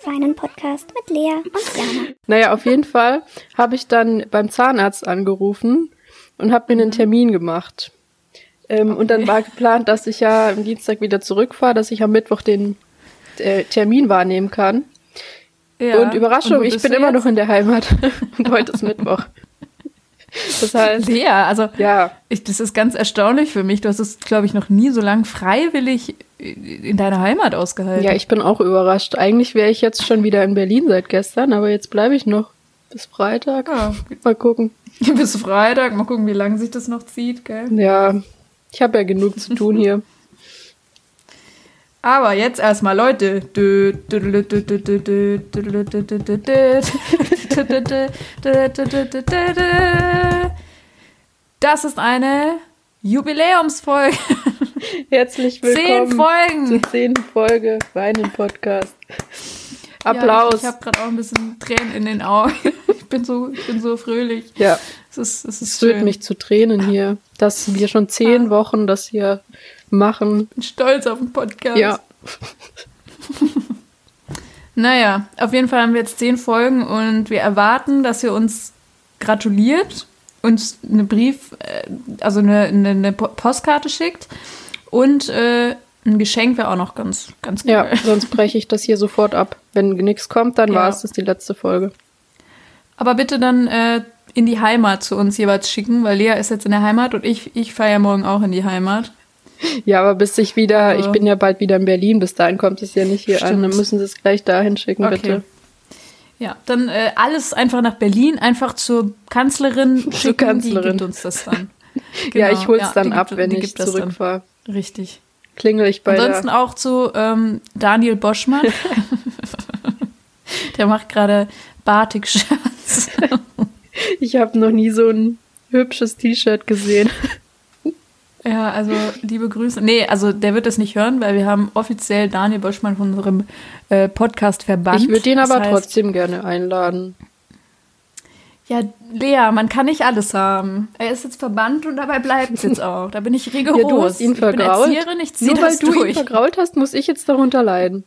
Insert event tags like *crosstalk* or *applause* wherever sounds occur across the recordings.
Seinen Podcast mit Lea und Jana. Naja, auf jeden Fall habe ich dann beim Zahnarzt angerufen und habe mir einen Termin gemacht. Ähm, okay. Und dann war geplant, dass ich ja am Dienstag wieder zurückfahre, dass ich am Mittwoch den äh, Termin wahrnehmen kann. Ja. Und Überraschung, und ich bin immer noch in der Heimat. *laughs* und heute ist Mittwoch. Das heißt, Lea, also ja. Ich, das ist ganz erstaunlich für mich. Du hast es, glaube ich, noch nie so lang freiwillig in deiner Heimat ausgehalten. Ja, ich bin auch überrascht. Eigentlich wäre ich jetzt schon wieder in Berlin seit gestern, aber jetzt bleibe ich noch bis Freitag. Ja. Mal gucken. Bis Freitag, mal gucken, wie lange sich das noch zieht, gell? Ja, ich habe ja genug zu tun hier. Aber jetzt erstmal, Leute. Das ist eine Jubiläumsfolge. Herzlich willkommen zehn Folgen. zur zehnten Folge Weinen Podcast. Applaus. Ja, ich habe gerade auch ein bisschen Tränen in den Augen. *laughs* Ich bin so, ich bin so fröhlich. Ja. Es ist, es ist es führt mich zu Tränen hier, dass wir schon zehn Wochen das hier machen. Ich bin stolz auf den Podcast. Ja. *laughs* naja, auf jeden Fall haben wir jetzt zehn Folgen und wir erwarten, dass ihr uns gratuliert, uns eine Brief, äh, also eine, eine, eine Postkarte schickt und äh, ein Geschenk wäre auch noch ganz, ganz cool. Ja, *laughs* sonst breche ich das hier sofort ab. Wenn nichts kommt, dann ja. war es das die letzte Folge. Aber bitte dann äh, in die Heimat zu uns jeweils schicken, weil Lea ist jetzt in der Heimat und ich, ich fahre ja morgen auch in die Heimat. *laughs* Ja, aber bis ich wieder, also. ich bin ja bald wieder in Berlin, bis dahin kommt es ja nicht hier Stimmt. an, dann müssen sie es gleich dahin schicken, okay. bitte. Ja, dann äh, alles einfach nach Berlin, einfach zur Kanzlerin *laughs* schicken, zur Kanzlerin. die gibt uns das dann. Genau, *laughs* ja, ich hol's ja, dann ab, gibt, wenn ich zurückfahre. Richtig. Klingel ich bei Ansonsten der... auch zu ähm, Daniel Boschmann. der macht gerade Batik-Shirts. ich habe noch nie so ein hübsches T-Shirt gesehen. Ja, also liebe Grüße. Nee, also der wird das nicht hören, weil wir haben offiziell Daniel Boschmann von unserem äh, Podcast verbannt. Ich würde ihn aber heißt, trotzdem gerne einladen. Ja, Lea, man kann nicht alles haben. Er ist jetzt verbannt und dabei bleibt es jetzt auch. Da bin ich rigoros. Ja, du hast ihn vergrault. Ich bin Erzieherin, ich Nur weil du durch. ihn vergrault hast, muss ich jetzt darunter leiden.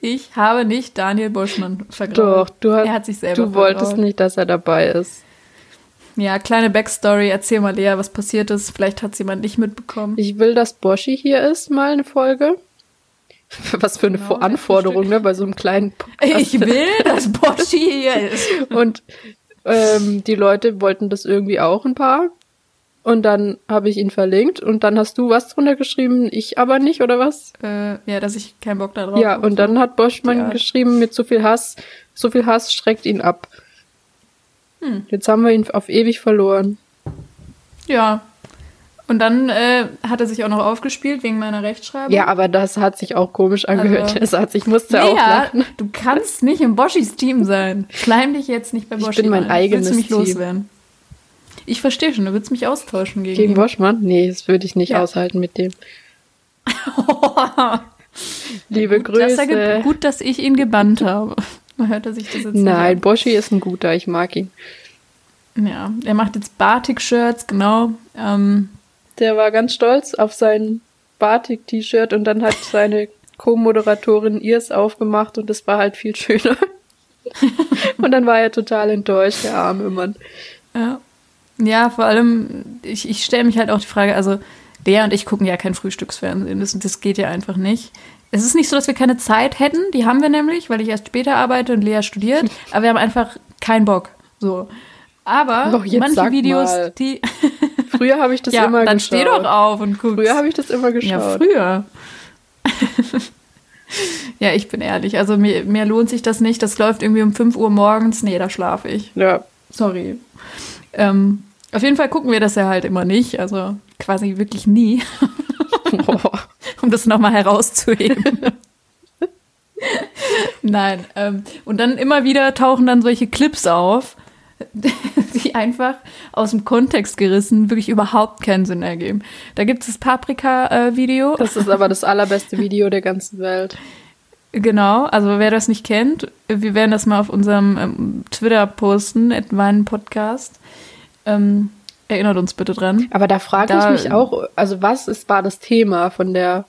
Ich habe nicht Daniel Boschmann vergrault. Doch, du, hast, er hat sich selber du wolltest nicht, dass er dabei ist. Ja, kleine Backstory. Erzähl mal, Lea, was passiert ist. Vielleicht hat es jemand nicht mitbekommen. Ich will, dass Boschi hier ist, mal eine Folge. *laughs* Was für eine genau, Anforderung, ne, bei so einem kleinen Podcast. Ich will, *laughs* dass Boschi hier ist. Und ähm, die Leute wollten das irgendwie auch ein paar. Und dann habe ich ihn verlinkt und dann hast du was drunter geschrieben, ich aber nicht, oder was? Äh, ja, dass ich keinen Bock darauf Ja, und dann hat Boschmann ja. geschrieben, mit so viel Hass, so viel Hass schreckt ihn ab. Hm. Jetzt haben wir ihn auf ewig verloren. Ja. Und dann äh, hat er sich auch noch aufgespielt wegen meiner Rechtschreibung. Ja, aber das hat sich auch komisch angehört. *laughs* Also, hat, ich musste Lea, auch lachen. Du kannst nicht im Boschis Team sein. Schleim dich jetzt nicht bei Boschi. Ich bin mein ein. eigenes Willst du mich Team. loswerden? Ich verstehe schon, du willst mich austauschen gegen Gegen. Boschmann? Nee, das würde ich nicht ja. aushalten mit dem. *laughs* Liebe gut, Grüße. Dass er, gut, dass ich ihn gebannt habe. *laughs* Hört er sich das jetzt Nein, Boschi ist ein guter, ich mag ihn. Ja, er macht jetzt Batik-Shirts, genau. Ähm, Der war ganz stolz auf sein Batik-T-Shirt und dann hat seine *laughs* Co-Moderatorin ihrs aufgemacht und es war halt viel schöner. *laughs* und dann war er total enttäuscht, der arme Mann. Ja. Ja, vor allem, ich, ich stelle mich halt auch die Frage, also Lea und ich gucken ja kein Frühstücksfernsehen, das, das geht ja einfach nicht. Es ist nicht so, dass wir keine Zeit hätten, die haben wir nämlich, weil ich erst später arbeite und Lea studiert, aber wir haben einfach keinen Bock. So. Aber doch, manche Videos, mal. die. *laughs* früher habe ich das ja, immer dann geschaut. Dann steh doch auf und guck. Früher habe ich das immer geschaut. Ja, früher. *laughs* ja, ich bin ehrlich. Also mir, mir lohnt sich das nicht. Das läuft irgendwie um 5 Uhr morgens. Nee, da schlafe ich. Ja. Sorry. Ähm, auf jeden Fall gucken wir das ja halt immer nicht. Also quasi wirklich nie. *laughs* um das nochmal herauszuheben. Nein. Ähm, und dann immer wieder tauchen dann solche Clips auf, *laughs* die einfach aus dem Kontext gerissen wirklich überhaupt keinen Sinn ergeben. Da gibt es das Paprika-Video. *laughs* das ist aber das allerbeste Video der ganzen Welt. Genau, also wer das nicht kennt, wir werden das mal auf unserem ähm, Twitter posten, meinen Podcast. Ähm, erinnert uns bitte dran. Aber da frage ich mich auch, also was ist, war das Thema von der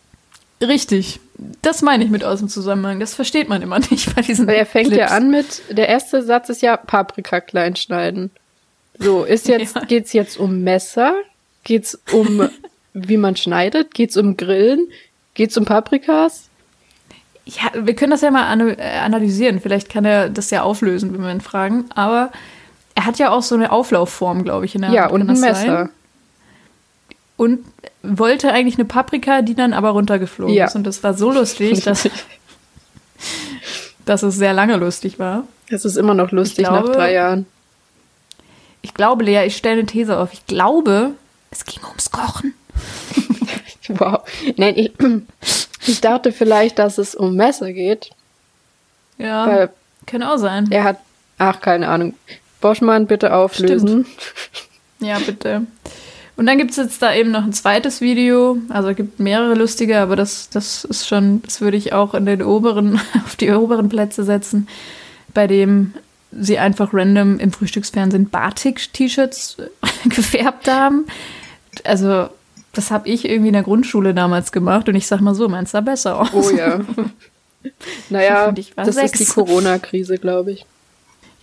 Richtig. Das meine ich mit aus dem Zusammenhang. Das versteht man immer *laughs* nicht bei diesen Weil er fängt Clips. ja an mit, der erste Satz ist ja Paprika klein schneiden. So, ist jetzt, *laughs* Ja. geht's jetzt um Messer? Geht's um, *laughs* wie man schneidet? Geht's um Grillen? Geht's um Paprikas? Ja, wir können das ja mal äh, analysieren. Vielleicht kann er das ja auflösen, wenn wir ihn fragen. Aber er hat ja auch so eine Auflaufform, glaube ich, in der Ja, Hand. und ein Messer. sein? Und wollte eigentlich eine Paprika, die dann aber runtergeflogen Ja. ist. Und das war so lustig, *laughs* dass, dass es sehr lange lustig war. Es ist immer noch lustig glaube- nach drei Jahren. Ich glaube, Lea, ich stelle eine These auf. Ich glaube, es ging ums Kochen. *laughs* Wow. Nein, ich, ich dachte vielleicht, dass es um Messer geht, Ja, weil kann auch sein. er hat, ach, keine Ahnung. Boschmann, bitte auflösen. Ja, bitte. *laughs* Und dann gibt es jetzt da eben noch ein zweites Video. Also es gibt mehrere lustige, aber das, das ist schon, das würde ich auch in den oberen, *laughs* auf die oberen Plätze setzen, bei dem sie einfach random im Frühstücksfernsehen Batik-T-Shirts *laughs* gefärbt haben. Also, das habe ich irgendwie in der Grundschule damals gemacht und ich sag mal so, meins sah besser aus. Oh ja. *laughs* naja, das ist die sechs. Corona-Krise, glaube ich.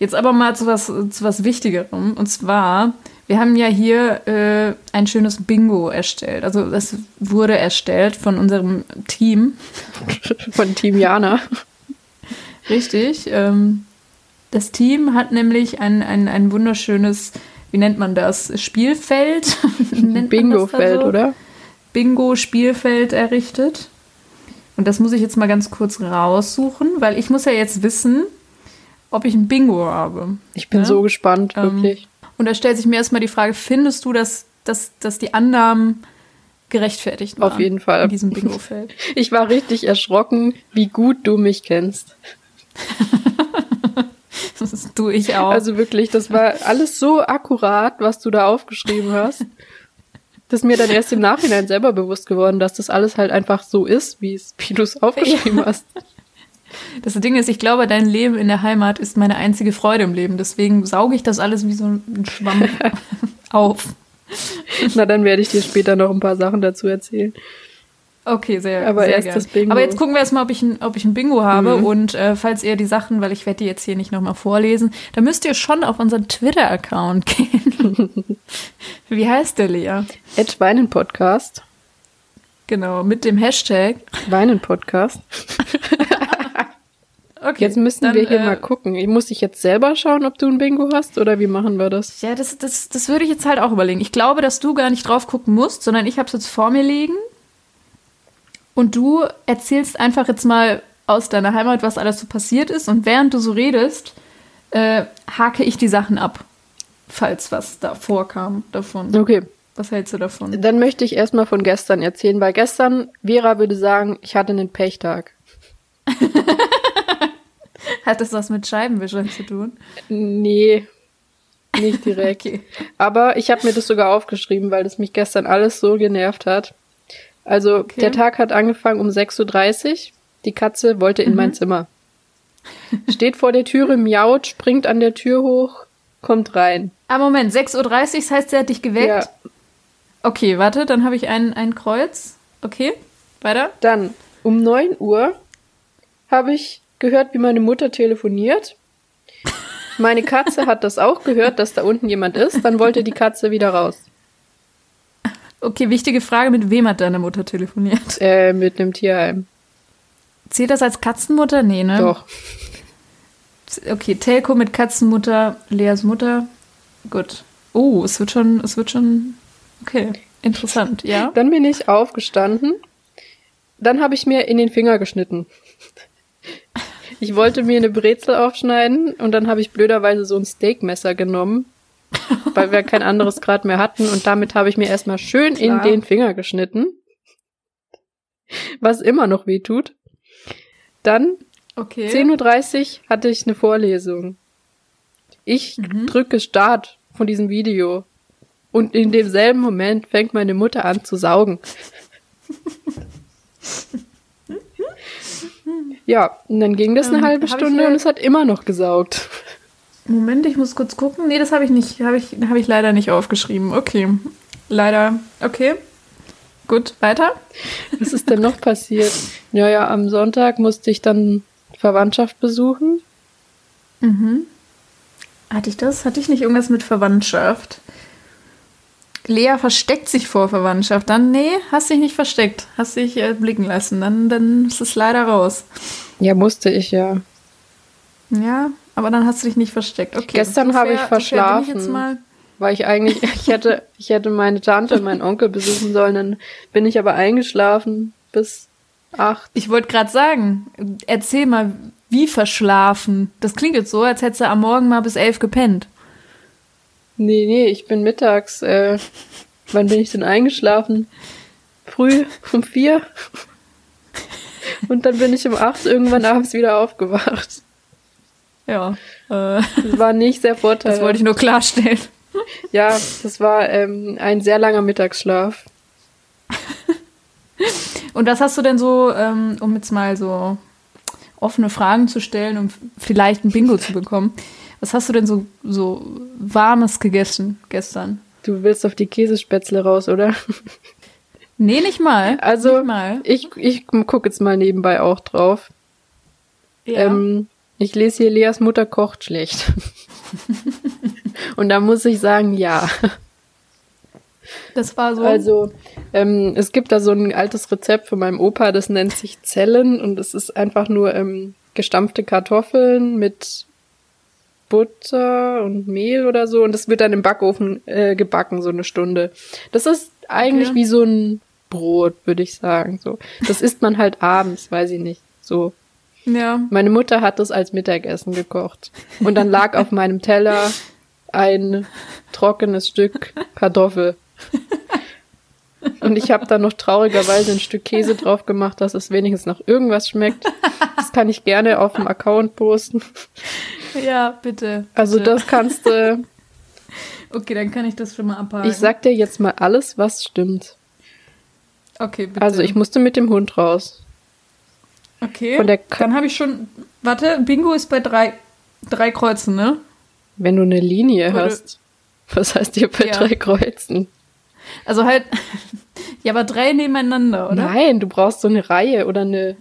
Jetzt aber mal zu was, zu was Wichtigerem. Und zwar, wir haben ja hier äh, ein schönes Bingo erstellt. Also das wurde erstellt von unserem Team. *laughs* Von Team Jana. Richtig. Ähm, das Team hat nämlich ein, ein, ein wunderschönes, wie nennt man das, Spielfeld? *laughs* Das da Bingo-Feld, so? oder? Bingo-Spielfeld errichtet. Und das muss ich jetzt mal ganz kurz raussuchen, weil ich muss ja jetzt wissen, ob ich ein Bingo habe. Ich bin Ja? so gespannt, Ähm, wirklich. Und da stellt sich mir erstmal die Frage, findest du, dass, dass, dass die Annahmen gerechtfertigt waren? Auf jeden Fall. In diesem Bingo-Feld. *laughs* Ich war richtig erschrocken, wie gut du mich kennst. *laughs* Das tue ich auch. Also wirklich, das war alles so akkurat, was du da aufgeschrieben hast. Das ist mir dann erst im Nachhinein selber bewusst geworden, dass das alles halt einfach so ist, wie du es aufgeschrieben hast. Das Ding ist, ich glaube, dein Leben in der Heimat ist meine einzige Freude im Leben. Deswegen sauge ich das alles wie so ein Schwamm *laughs* auf. Na, dann werde ich dir später noch ein paar Sachen dazu erzählen. Okay, sehr, Aber sehr erst gern. das Bingo. Aber jetzt gucken wir erstmal, ob ich ein, ob ich ein Bingo habe. Mhm. Und äh, falls ihr die Sachen, weil ich werde die jetzt hier nicht nochmal vorlesen, da müsst ihr schon auf unseren Twitter-Account gehen. *laughs* Wie heißt der, Lea? Ed Weinen Podcast. Genau, mit dem Hashtag. Weinen Podcast. *laughs* Okay, Jetzt müssen dann, wir hier äh, mal gucken. Muss ich jetzt selber schauen, ob du ein Bingo hast oder wie machen wir das? Ja, das, das, das würde ich jetzt halt auch überlegen. Ich glaube, dass du gar nicht drauf gucken musst, sondern ich habe es jetzt vor mir liegen. Und du erzählst einfach jetzt mal aus deiner Heimat, was alles so passiert ist. Und während du so redest, äh, hake ich die Sachen ab. Falls was da vorkam davon. Okay, Was hältst du davon? dann möchte ich erstmal von gestern erzählen, weil gestern, Vera würde sagen, ich hatte einen Pechtag. *laughs* *laughs* Hat das was mit Scheibenwischern zu tun? Nee, nicht *laughs* direkt. Okay. Aber ich habe mir das sogar aufgeschrieben, weil das mich gestern alles so genervt hat. Also, Okay. der Tag hat angefangen um 6.30 Uhr. Die Katze wollte in mein Zimmer. *laughs* Steht vor der Türe, miaut, springt an der Tür hoch, kommt rein. Ah, Moment, 6.30 Uhr, das heißt, er hat dich geweckt? Ja, Okay, warte, dann habe ich ein, ein Kreuz. Okay, weiter. dann um 9 Uhr habe ich gehört, wie meine Mutter telefoniert. Meine Katze hat das auch gehört, dass da unten jemand ist. Dann wollte die Katze wieder raus. Okay, wichtige Frage, mit wem hat deine Mutter telefoniert? Äh, mit einem Tierheim. Zählt das als Katzenmutter? Nee, ne? Doch. Okay, Telco mit Katzenmutter, Leas Mutter. Gut. Oh, es wird schon, es wird schon. Okay, interessant, ja. Dann bin ich aufgestanden. Dann habe ich mir in den Finger geschnitten. Ich wollte mir eine Brezel aufschneiden und dann habe ich blöderweise so ein Steakmesser genommen, weil wir kein anderes gerade mehr hatten und damit habe ich mir erstmal schön in Klar. den Finger geschnitten, was immer noch weh tut. Dann Okay. 10.30 Uhr hatte ich eine Vorlesung. Ich drücke Start von diesem Video. Und in demselben Moment fängt meine Mutter an zu saugen. *laughs* ja, und dann ging das eine Ähm, halbe hab ich Stunde und es hat immer noch gesaugt. Moment, ich muss kurz gucken. Nee, das habe ich nicht, habe ich, habe ich leider nicht aufgeschrieben. Okay. Leider. Okay. gut, weiter. Was ist denn noch passiert? Ja, ja, am Sonntag musste ich dann Verwandtschaft besuchen. Mhm. Hatte ich das? Hatte ich nicht irgendwas mit Verwandtschaft? Lea versteckt sich vor Verwandtschaft. Dann, nee, hast dich nicht versteckt. Hast dich äh, blicken lassen. Dann, dann ist es leider raus. Ja, musste ich ja. Ja, aber dann hast du dich nicht versteckt. Okay. Gestern habe ich verschlafen. Ich. Weil ich eigentlich, *laughs* ich hätte, ich hätte meine Tante und meinen Onkel besuchen sollen, dann bin ich aber eingeschlafen bis acht. Ich wollte gerade sagen, erzähl mal, wie verschlafen. Das klingt jetzt so, als hättest du am Morgen mal bis elf gepennt. Nee, nee, ich bin mittags, äh, wann bin ich denn eingeschlafen? Früh um vier. Und dann bin ich um acht irgendwann abends wieder aufgewacht. Ja, äh, Das war nicht sehr vorteilhaft. das wollte ich nur klarstellen. Ja, das war ähm, ein sehr langer Mittagsschlaf. Und was hast du denn so, ähm, um jetzt mal so offene Fragen zu stellen, um vielleicht ein Bingo zu bekommen, was hast du denn so, so warmes gegessen gestern? Du willst auf die Käsespätzle raus, oder? Nee, nicht mal. Also, nicht mal. Ich, ich gucke jetzt mal nebenbei auch drauf. Ja. Ähm, ich lese hier, Leas Mutter kocht schlecht. *laughs* Und da muss ich sagen, ja. das war so. Also, ähm, es gibt da so ein altes Rezept von meinem Opa, das nennt sich Zellen und es ist einfach nur ähm, gestampfte Kartoffeln mit Butter und Mehl oder so und das wird dann im Backofen äh, gebacken, so eine Stunde. Das ist eigentlich Okay. wie so ein Brot, würde ich sagen. So. Das isst man halt abends, weiß ich nicht. So. ja. Meine Mutter hat das als Mittagessen gekocht. Und dann lag auf meinem Teller ein trockenes Stück Kartoffel. Und ich habe da noch traurigerweise ein Stück Käse drauf gemacht, dass es wenigstens nach irgendwas schmeckt. Das kann ich gerne auf dem Account posten. Ja, bitte. Also bitte. das kannst du. Okay, dann kann ich das schon mal abhaken. Ich sag dir jetzt mal alles, was stimmt. Okay, bitte. Also ich musste mit dem Hund raus. Okay. von der Ka- dann habe ich schon. Warte, Bingo ist bei drei, drei Kreuzen, ne? Wenn du eine Linie Oder- hast. Was heißt hier bei Ja. drei Kreuzen? Also halt. *laughs* ja, aber drei nebeneinander, oder? Nein, du brauchst so eine Reihe oder eine.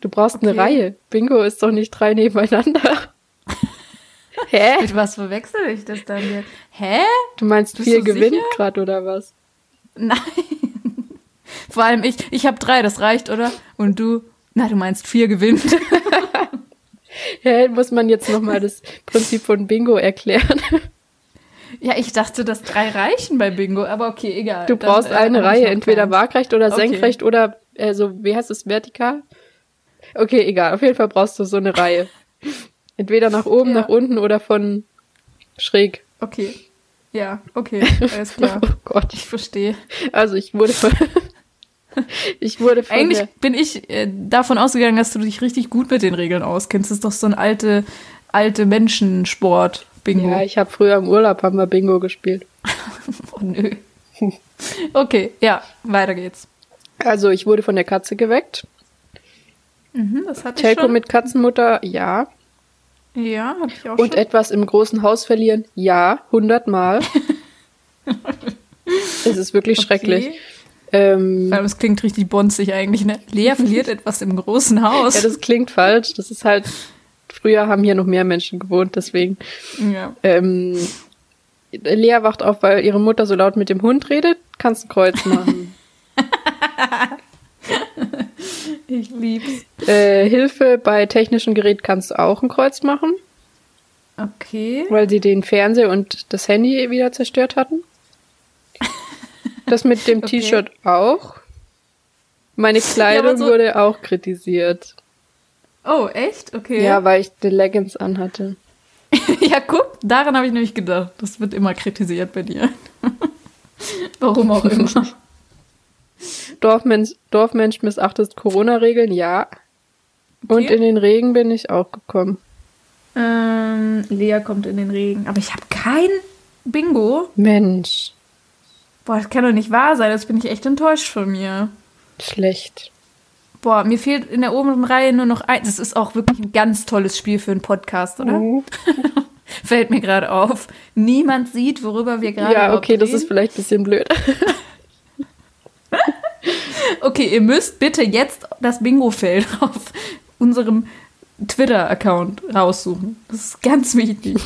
Du brauchst eine Okay. Reihe. Bingo ist doch nicht drei nebeneinander. *laughs* Hä? Mit was verwechsel ich das dann jetzt? Hä? Du meinst Bist vier du gewinnt grad oder was? Nein. *laughs* Vor allem ich. Ich habe drei, das reicht, oder? Und du. Na, du meinst vier gewinnt. Hä, muss man jetzt nochmal das Prinzip von Bingo erklären? Ja, ich dachte, dass drei reichen bei Bingo, aber okay, egal. Du Dann, brauchst äh, eine Reihe, entweder waagrecht oder Okay. senkrecht oder äh, so, wie heißt es, vertikal? Okay, egal. Auf jeden Fall brauchst du so eine Reihe. *laughs* Entweder nach oben, Ja. nach unten oder von schräg. Okay. Ja, okay, *laughs* alles klar. Oh Gott. Ich verstehe. Also ich wurde von, *laughs* ich wurde von Eigentlich bin ich äh, davon ausgegangen, dass du dich richtig gut mit den Regeln auskennst. Das ist doch so ein alte, alte Menschensport. Bingo. ja, ich habe früher im Urlaub haben wir Bingo gespielt. *laughs* oh, nö. Okay, ja, weiter geht's. Also ich wurde von der Katze geweckt. Mhm, das hatte Telco ich schon. mit Katzenmutter, ja. ja, habe ich auch Und schon. etwas im großen Haus verlieren, ja, hundertmal. *laughs* es ist wirklich schrecklich. Okay. Ähm, Vor allem, es klingt richtig bonzig eigentlich, ne? Lea verliert etwas im großen Haus. ja, das klingt falsch. Das ist halt, früher haben hier noch mehr Menschen gewohnt, deswegen. ja. Ähm, Lea wacht auf, weil ihre Mutter so laut mit dem Hund redet. Kannst ein Kreuz machen. *laughs* Ich lieb's. äh, Hilfe bei technischem Gerät kannst du auch ein Kreuz machen, Okay. weil sie den Fernseher und das Handy wieder zerstört hatten. Das mit dem *laughs* Okay. T-Shirt auch. Meine Kleidung so- wurde auch kritisiert. Oh, echt? Okay. Ja, weil ich die Leggings anhatte. *laughs* Ja, guck, daran habe ich nämlich gedacht. Das wird immer kritisiert bei dir. *laughs* Warum auch immer. *laughs* Dorfmensch, Dorfmensch missachtet Corona-Regeln, ja. Und Okay. in den Regen bin ich auch gekommen. ähm, Lea kommt in den Regen. Aber ich habe kein Bingo. Mensch, Boah, das kann doch nicht wahr sein. Jetzt bin ich echt enttäuscht von mir. schlecht. Boah, mir fehlt in der oberen Reihe nur noch eins. Das ist auch wirklich ein ganz tolles Spiel für einen Podcast, oder? Mhm. *laughs* Fällt mir gerade auf. Niemand sieht, worüber wir gerade Ja, überhaupt okay, das reden. ist vielleicht ein bisschen blöd. *laughs* Okay, ihr müsst bitte jetzt das Bingo-Feld *laughs* auf unserem Twitter-Account raussuchen. Das ist ganz wichtig.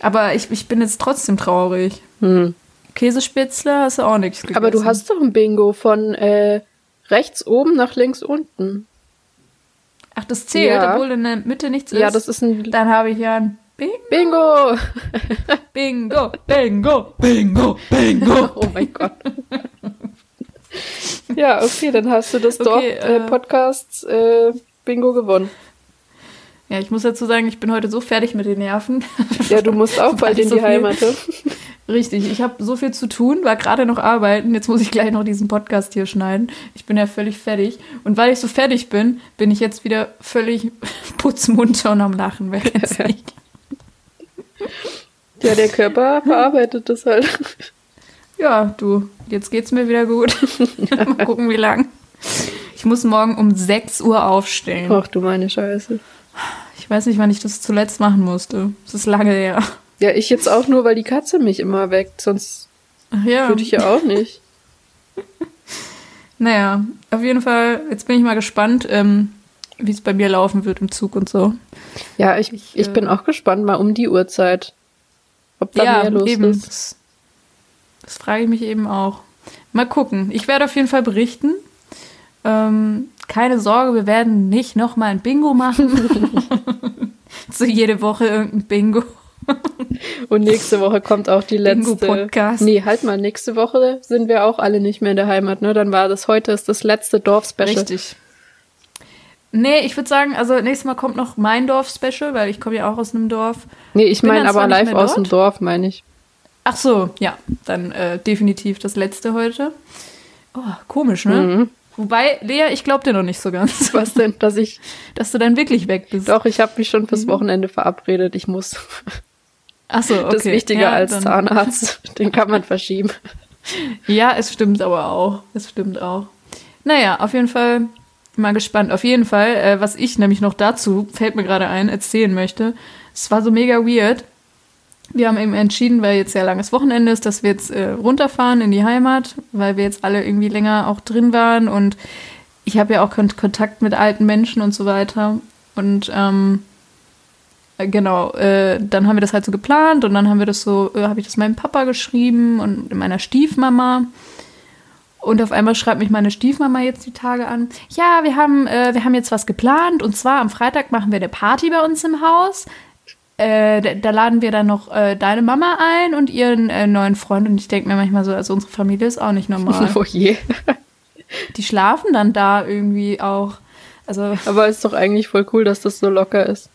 Aber ich, ich bin jetzt trotzdem traurig. Hm. Käsespitzler hast du auch nichts gegessen. Aber du hast doch ein Bingo von äh, rechts oben nach links unten. Ach, das zählt, Ja. obwohl in der Mitte nichts ist. Ja, das ist ein Dann habe ich ja ein Bing, *laughs* Bingo. Bingo, Bingo, Bingo, Bingo. *laughs* Oh mein Gott. ja, okay, dann hast du das Okay, Dorf äh, äh, Podcasts äh, Bingo gewonnen. Ja, ich muss dazu sagen, ich bin heute so fertig mit den Nerven. Ja, du musst auch *laughs* bald in so die viel- Heimat. Richtig, ich habe so viel zu tun, war gerade noch arbeiten. Jetzt muss ich gleich noch diesen Podcast hier schneiden. Ich bin ja völlig fertig. Und weil ich so fertig bin, bin ich jetzt wieder völlig *laughs* putzmunter und am Lachen. Wer kennt's *laughs* nicht? Ja, der Körper *laughs* verarbeitet das halt. Ja, du, jetzt geht's mir wieder gut. Mal gucken, wie lang. Ich muss morgen um 6 Uhr aufstehen. Ach du meine Scheiße. Ich weiß nicht, wann ich das zuletzt machen musste. Es ist lange her. Ja, ich jetzt auch nur, weil die Katze mich immer weckt. Sonst ja. würde ich ja auch nicht. *laughs* Naja, auf jeden Fall, jetzt bin ich mal gespannt, ähm, wie es bei mir laufen wird im Zug und so. Ja, ich, ich, Ich, äh, bin auch gespannt, mal um die Uhrzeit. Ob da mehr los eben. ist. Das, das frage ich mich eben auch. Mal gucken. Ich werde auf jeden Fall berichten. Ähm, keine Sorge, wir werden nicht nochmal ein Bingo machen. *laughs* *laughs* so jede Woche irgendein Bingo. *laughs* Und nächste Woche kommt auch die letzte. Bingo-Podcast. Nee, halt mal, nächste Woche sind wir auch alle nicht mehr in der Heimat, ne? Dann war das heute ist das letzte Dorf-Special. Richtig. Nee, ich würde sagen, also nächstes Mal kommt noch mein Dorf-Special, weil ich komme ja auch aus einem Dorf. Nee, ich meine aber live aus dem. Dorf, meine ich. Ach so, ja, dann äh, definitiv das letzte heute. Oh, komisch, ne? Mhm. Wobei, Lea, ich glaube dir noch nicht so ganz, *laughs* Was denn, dass ich. dass du dann wirklich weg bist. Doch, ich habe mich schon Mhm. fürs Wochenende verabredet. Ich muss. Ach so, okay. Das ist wichtiger ja, als dann- Zahnarzt. *laughs* Den kann man verschieben. Ja, es stimmt aber auch. Es stimmt auch. Naja, auf jeden Fall mal gespannt. Auf jeden Fall, äh, was ich nämlich noch dazu, fällt mir gerade ein, erzählen möchte. Es war so mega weird. Wir haben eben entschieden, weil jetzt ja langes Wochenende ist, dass wir jetzt äh, runterfahren in die Heimat, weil wir jetzt alle irgendwie länger auch drin waren und ich habe ja auch Kon Kontakt mit alten Menschen und so weiter. Und ähm, äh, genau, äh, dann haben wir das halt so geplant und dann haben wir das so, äh, habe ich das meinem Papa geschrieben und meiner Stiefmama. Und auf einmal schreibt mich meine Stiefmama jetzt die Tage an. Ja, wir haben, äh, wir haben jetzt was geplant und zwar am Freitag machen wir eine Party bei uns im Haus. Äh, da, da laden wir dann noch äh, deine Mama ein und ihren äh, neuen Freund. Und ich denke mir manchmal so, also unsere Familie ist auch nicht normal. *laughs* Oh je. Die schlafen dann da irgendwie auch. Also Aber ist doch eigentlich voll cool, dass das so locker ist.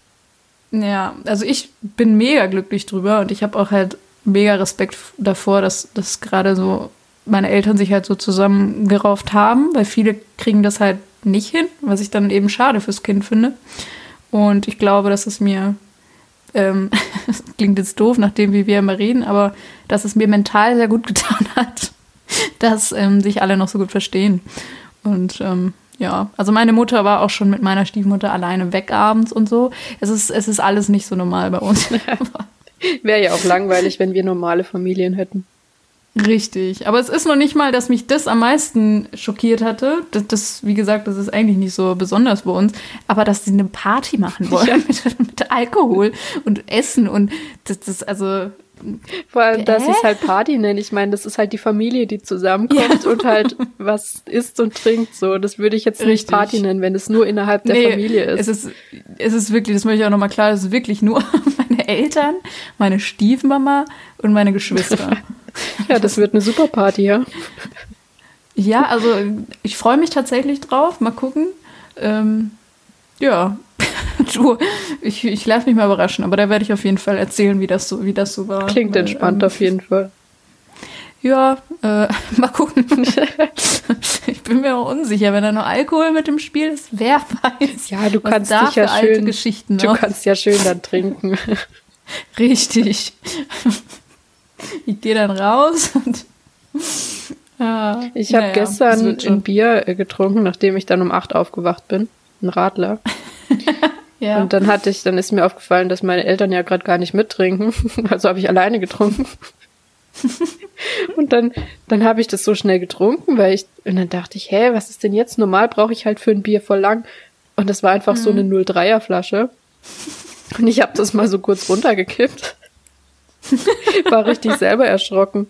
Ja, also ich bin mega glücklich drüber und ich habe auch halt mega Respekt davor, dass das gerade so meine Eltern sich halt so zusammengerauft haben, weil viele kriegen das halt nicht hin, was ich dann eben schade fürs Kind finde. Und ich glaube, dass es mir, ähm, *laughs* klingt jetzt doof, nachdem wie wir immer reden, aber dass es mir mental sehr gut *laughs* getan hat, dass ähm, sich alle noch so gut verstehen. Und ähm, ja, also meine Mutter war auch schon mit meiner Stiefmutter alleine weg abends und so. Es ist, es ist alles nicht so normal bei uns. *laughs* Wäre ja auch langweilig, wenn wir normale Familien hätten. Richtig. Aber es ist noch nicht mal, dass mich das am meisten schockiert hatte. Das, das wie gesagt, das ist eigentlich nicht so besonders bei uns. Aber dass sie eine Party machen wollen Ja. *laughs* mit, mit Alkohol und Essen und das, das also Vor allem, dass Hä? ich es halt Party nenne. Ich meine, das ist halt die Familie, die zusammenkommt und halt *laughs* was isst und trinkt. So, das würde ich jetzt nicht Richtig. Party nennen, wenn es nur innerhalb der Nee, Familie ist. Es ist, es ist wirklich, das möchte ich auch nochmal klar, es ist wirklich nur *laughs* meine Eltern, meine Stiefmama und meine Geschwister. *laughs* ja, das wird eine super Party, ja. ja, also ich freue mich tatsächlich drauf. Mal gucken. Ähm, ja, *laughs* du, ich, ich lasse mich mal überraschen, aber da werde ich auf jeden Fall erzählen, wie das so, wie das so war. Klingt Weil, entspannt ähm, auf jeden Fall. Ja, äh, *laughs* mal gucken. *laughs* ich bin mir auch unsicher, wenn da noch Alkohol mit im Spiel ist, wer weiß. Ja, du kannst da dich ja schön. Geschichten Du noch. kannst ja schön dann trinken. Richtig. Ich gehe dann raus und. Ah, Ich habe naja, gestern ein Bier äh, getrunken, nachdem ich dann um acht aufgewacht bin. Ein Radler. Ja. Und dann hatte ich, dann ist mir aufgefallen, dass meine Eltern ja gerade gar nicht mittrinken. *laughs* Also habe ich alleine getrunken. *laughs* Und dann, dann habe ich das so schnell getrunken, weil ich, und dann dachte ich, hä, was ist denn jetzt? Normal brauche ich halt für ein Bier voll lang. Und das war einfach so eine 03er Flasche. Und ich habe das mal so kurz runtergekippt. *laughs* War richtig selber erschrocken.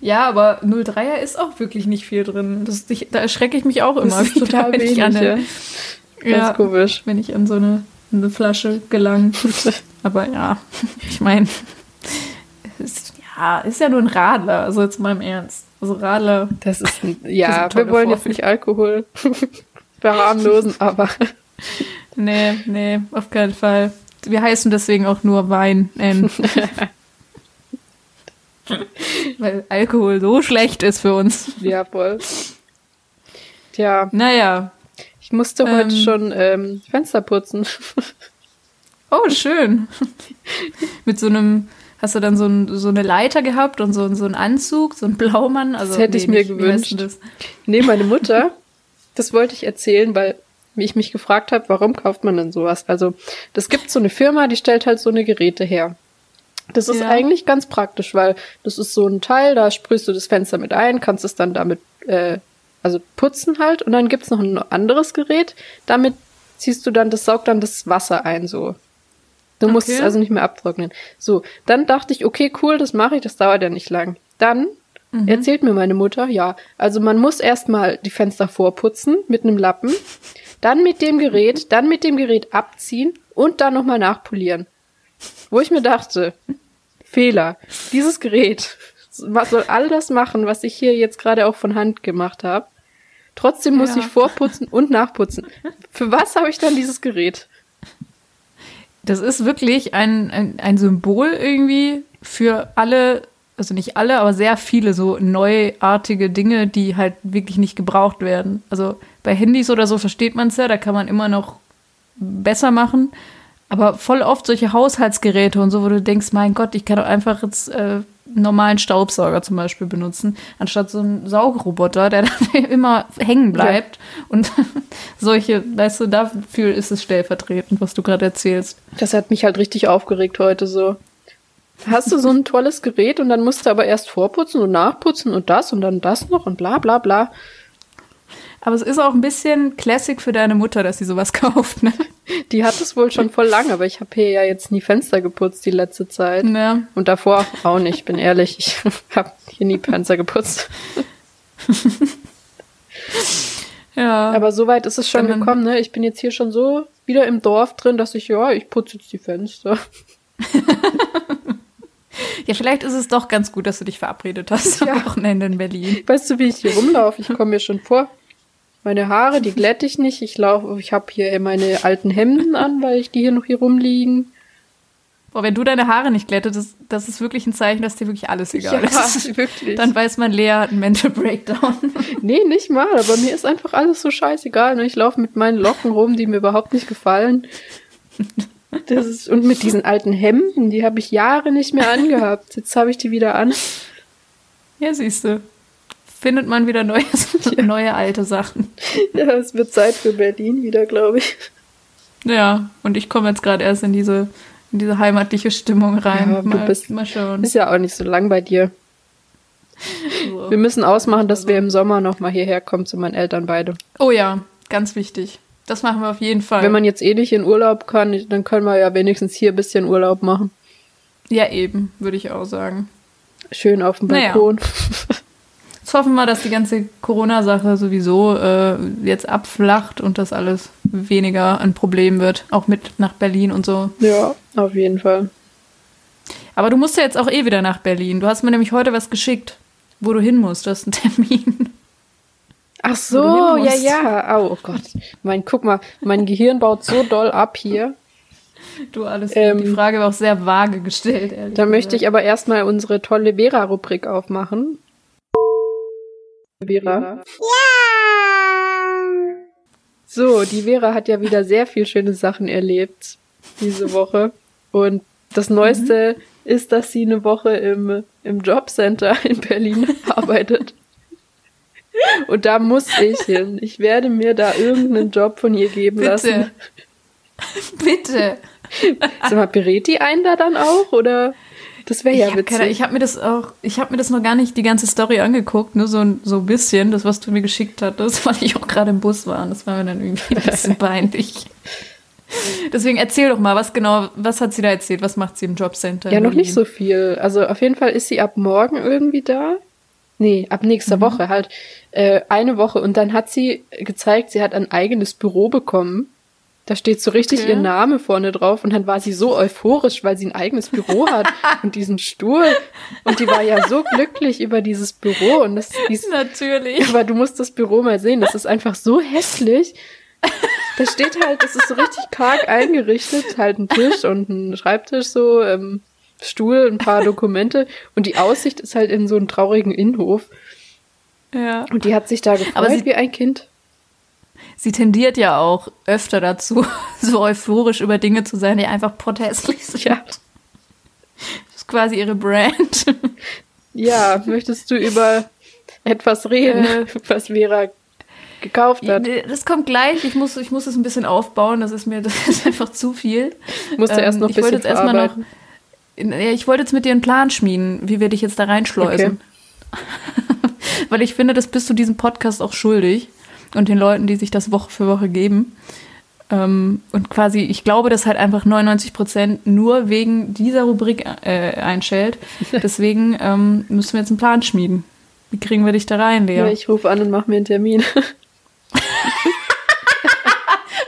Ja, aber 03er ist auch wirklich nicht viel drin. Das, ich, da erschrecke ich mich auch immer. Das ist total wenig, an eine, ja. ja, Ganz komisch. wenn ich an so eine, eine Flasche gelange. *laughs* aber ja, ich meine, ist, ja, ist ja nur ein Radler, also jetzt mal im Ernst. Also Radler. Das ist, ein, ja, ist wir wollen jetzt nicht Alkohol *laughs* verharmlosen, aber *laughs* Nee, nee, auf keinen Fall. Wir heißen deswegen auch nur Wein. N. Weil Alkohol so schlecht ist für uns. ja, voll. Tja, Naja. Ich musste heute Ähm. schon ähm, Fenster putzen. *laughs* Oh, schön. *laughs* Mit so einem, hast du dann so, ein, so eine Leiter gehabt und so, so einen Anzug, so einen Blaumann? Also, Das hätte ich mir nicht- gewünscht. das? Nee, meine Mutter, *laughs* das wollte ich erzählen, weil wie ich mich gefragt habe, warum kauft man denn sowas? Also, das gibt so eine Firma, die stellt halt so eine Geräte her. Das ist Ja. eigentlich ganz praktisch, weil das ist so ein Teil, da sprühst du das Fenster mit ein, kannst es dann damit, äh, also putzen halt, und dann gibt's noch ein anderes Gerät, damit ziehst du dann, das saugt dann das Wasser ein, so. Du musst Okay. es also nicht mehr abtrocknen. So, dann dachte ich, okay, cool, das mache ich, das dauert ja nicht lang. Dann erzählt mir meine Mutter, ja, also man muss erstmal die Fenster vorputzen mit einem Lappen, dann mit dem Gerät, dann mit dem Gerät abziehen und dann nochmal nachpolieren. Wo ich mir dachte, Fehler, dieses Gerät was soll all das machen, was ich hier jetzt gerade auch von Hand gemacht habe. Trotzdem muss Ja. ich vorputzen und nachputzen. Für was habe ich dann dieses Gerät? Das ist wirklich ein, ein, ein Symbol irgendwie für alle, also nicht alle, aber sehr viele so neuartige Dinge, die halt wirklich nicht gebraucht werden. Also bei Handys oder so versteht man es ja, da kann man immer noch besser machen. Aber voll oft solche Haushaltsgeräte und so, wo du denkst, mein Gott, ich kann doch einfach jetzt äh, normalen Staubsauger zum Beispiel benutzen, anstatt so einen Saugroboter, der *laughs* dann immer hängen bleibt. Und *laughs* solche, weißt du, dafür ist es stellvertretend, was du gerade erzählst. Das hat mich halt richtig aufgeregt heute so. Hast du so ein tolles Gerät und dann musst du aber erst vorputzen und nachputzen und das und dann das noch und bla bla bla. Aber es ist auch ein bisschen Classic für deine Mutter, dass sie sowas *laughs* kauft, ne? Die hat es wohl schon voll lang, aber ich habe hier ja jetzt nie Fenster geputzt die letzte Zeit. Ja. Und davor auch nicht, bin ehrlich. Ich *laughs* habe hier nie Fenster geputzt. *laughs* Ja. Aber so weit ist es schon gekommen, ne? Ich bin jetzt hier schon so wieder im Dorf drin, dass ich, ja, ich putze jetzt die Fenster. ja, vielleicht ist es doch ganz gut, dass du dich verabredet hast Ja. am Wochenende in Berlin. Weißt du, wie ich hier rumlaufe? Ich komme mir schon vor. Meine Haare, die *laughs* glätte ich nicht. Ich laufe, ich habe hier meine alten Hemden an, weil ich die hier noch hier rumliegen. Boah, wenn du deine Haare nicht glättet, das, das ist wirklich ein Zeichen, dass dir wirklich alles egal ist. *laughs* wirklich. Dann weiß man, Lea hat einen Mental Breakdown. *laughs* nee, nicht mal, aber mir ist einfach alles so scheißegal. Ne? Ich laufe mit meinen Locken rum, die mir überhaupt nicht gefallen. Das ist, und mit diesen alten Hemden, die habe ich Jahre nicht mehr angehabt. Jetzt habe ich die wieder an. Ja, siehst du. Findet man wieder neues, *laughs* neue alte Sachen. Ja, es wird Zeit für Berlin wieder, glaube ich. Ja, und ich komme jetzt gerade erst in diese, in diese heimatliche Stimmung rein. Ja, du mal, bist- mal schauen. Ist ja auch nicht so lang bei dir. So. Wir müssen ausmachen, dass wir im Sommer noch mal hierher kommen zu meinen Eltern beide. Oh ja, ganz wichtig. Das machen wir auf jeden Fall. Wenn man jetzt eh nicht in Urlaub kann, dann können wir ja wenigstens hier ein bisschen Urlaub machen. ja, eben, würde ich auch sagen. Schön auf dem Naja. *laughs* Jetzt hoffen wir, dass die ganze Corona-Sache sowieso äh, jetzt abflacht und das alles weniger ein Problem wird, auch mit nach Berlin und so. Ja, auf jeden Fall. Aber du musst ja jetzt auch eh wieder nach Berlin. Du hast mir nämlich heute was geschickt, wo du hin musst. Du hast einen Termin. Ach so, ja, ja. Oh, oh Gott. Mein, guck mal, mein Gehirn baut so doll ab hier. Du alles. Ähm, die Frage war auch sehr vage gestellt. Ehrlich Da möchte ich aber erstmal unsere tolle Vera-Rubrik aufmachen. Vera. So, die Vera hat ja wieder sehr viel schöne Sachen erlebt diese Woche. Und das Neueste ist, dass sie eine Woche im, im Jobcenter in Berlin *laughs* arbeitet. Und da muss ich hin. Ich werde mir da irgendeinen Job von ihr geben Bitte. lassen. Bitte. Sag mal, berät die einen da dann auch? Oder? Das wäre ja ich hab witzig. keine- ich habe mir das auch, ich habe mir das noch gar nicht die ganze Story angeguckt, nur so, so ein bisschen, das, was du mir geschickt hattest, *laughs* weil ich auch gerade im Bus war und das war mir dann irgendwie ein bisschen *laughs* peinlich. Deswegen erzähl doch mal, was genau, was hat sie da erzählt? Was macht sie im Jobcenter? Ja, noch nicht so viel. Also auf jeden Fall ist sie ab morgen irgendwie da. Nee, ab nächster Mhm. Woche halt. Äh, eine Woche. Und dann hat sie gezeigt, sie hat ein eigenes Büro bekommen. Da steht so richtig Okay. ihr Name vorne drauf. Und dann war sie so euphorisch, weil sie ein eigenes Büro *laughs* hat und diesen Stuhl. Und die war ja so glücklich über dieses Büro. Und das, dies, Natürlich. aber du musst das Büro mal sehen. Das ist einfach so hässlich. Da steht halt, das ist so richtig karg eingerichtet, halt ein Tisch und ein Schreibtisch so, ähm, Stuhl, ein paar Dokumente und die Aussicht ist halt in so einen traurigen Innenhof Ja. und die hat sich da gefreut Aber sie- wie ein Kind. Sie tendiert ja auch öfter dazu, *laughs* so euphorisch über Dinge zu sein, die einfach protestlich sind. Ja. Das ist quasi ihre Brand. Ja, möchtest du über etwas reden, Äh. was Vera gekauft hat? Das kommt gleich. Ich muss, ich muss es ein bisschen aufbauen. Das ist mir *laughs* das ist einfach zu viel. Musst du erst noch ein Ähm, ich wollte bisschen jetzt erstmal noch. ich wollte jetzt mit dir einen Plan schmieden, wie wir dich jetzt da reinschleusen. *laughs* Weil ich finde, das bist du diesem Podcast auch schuldig und den Leuten, die sich das Woche für Woche geben. Ähm, und quasi, ich glaube, dass halt einfach 99 Prozent nur wegen dieser Rubrik äh, einstellt. Deswegen ähm, müssen wir jetzt einen Plan schmieden. Wie kriegen wir dich da rein, Lea? Ja, ich rufe an und mache mir einen Termin. *laughs* *laughs*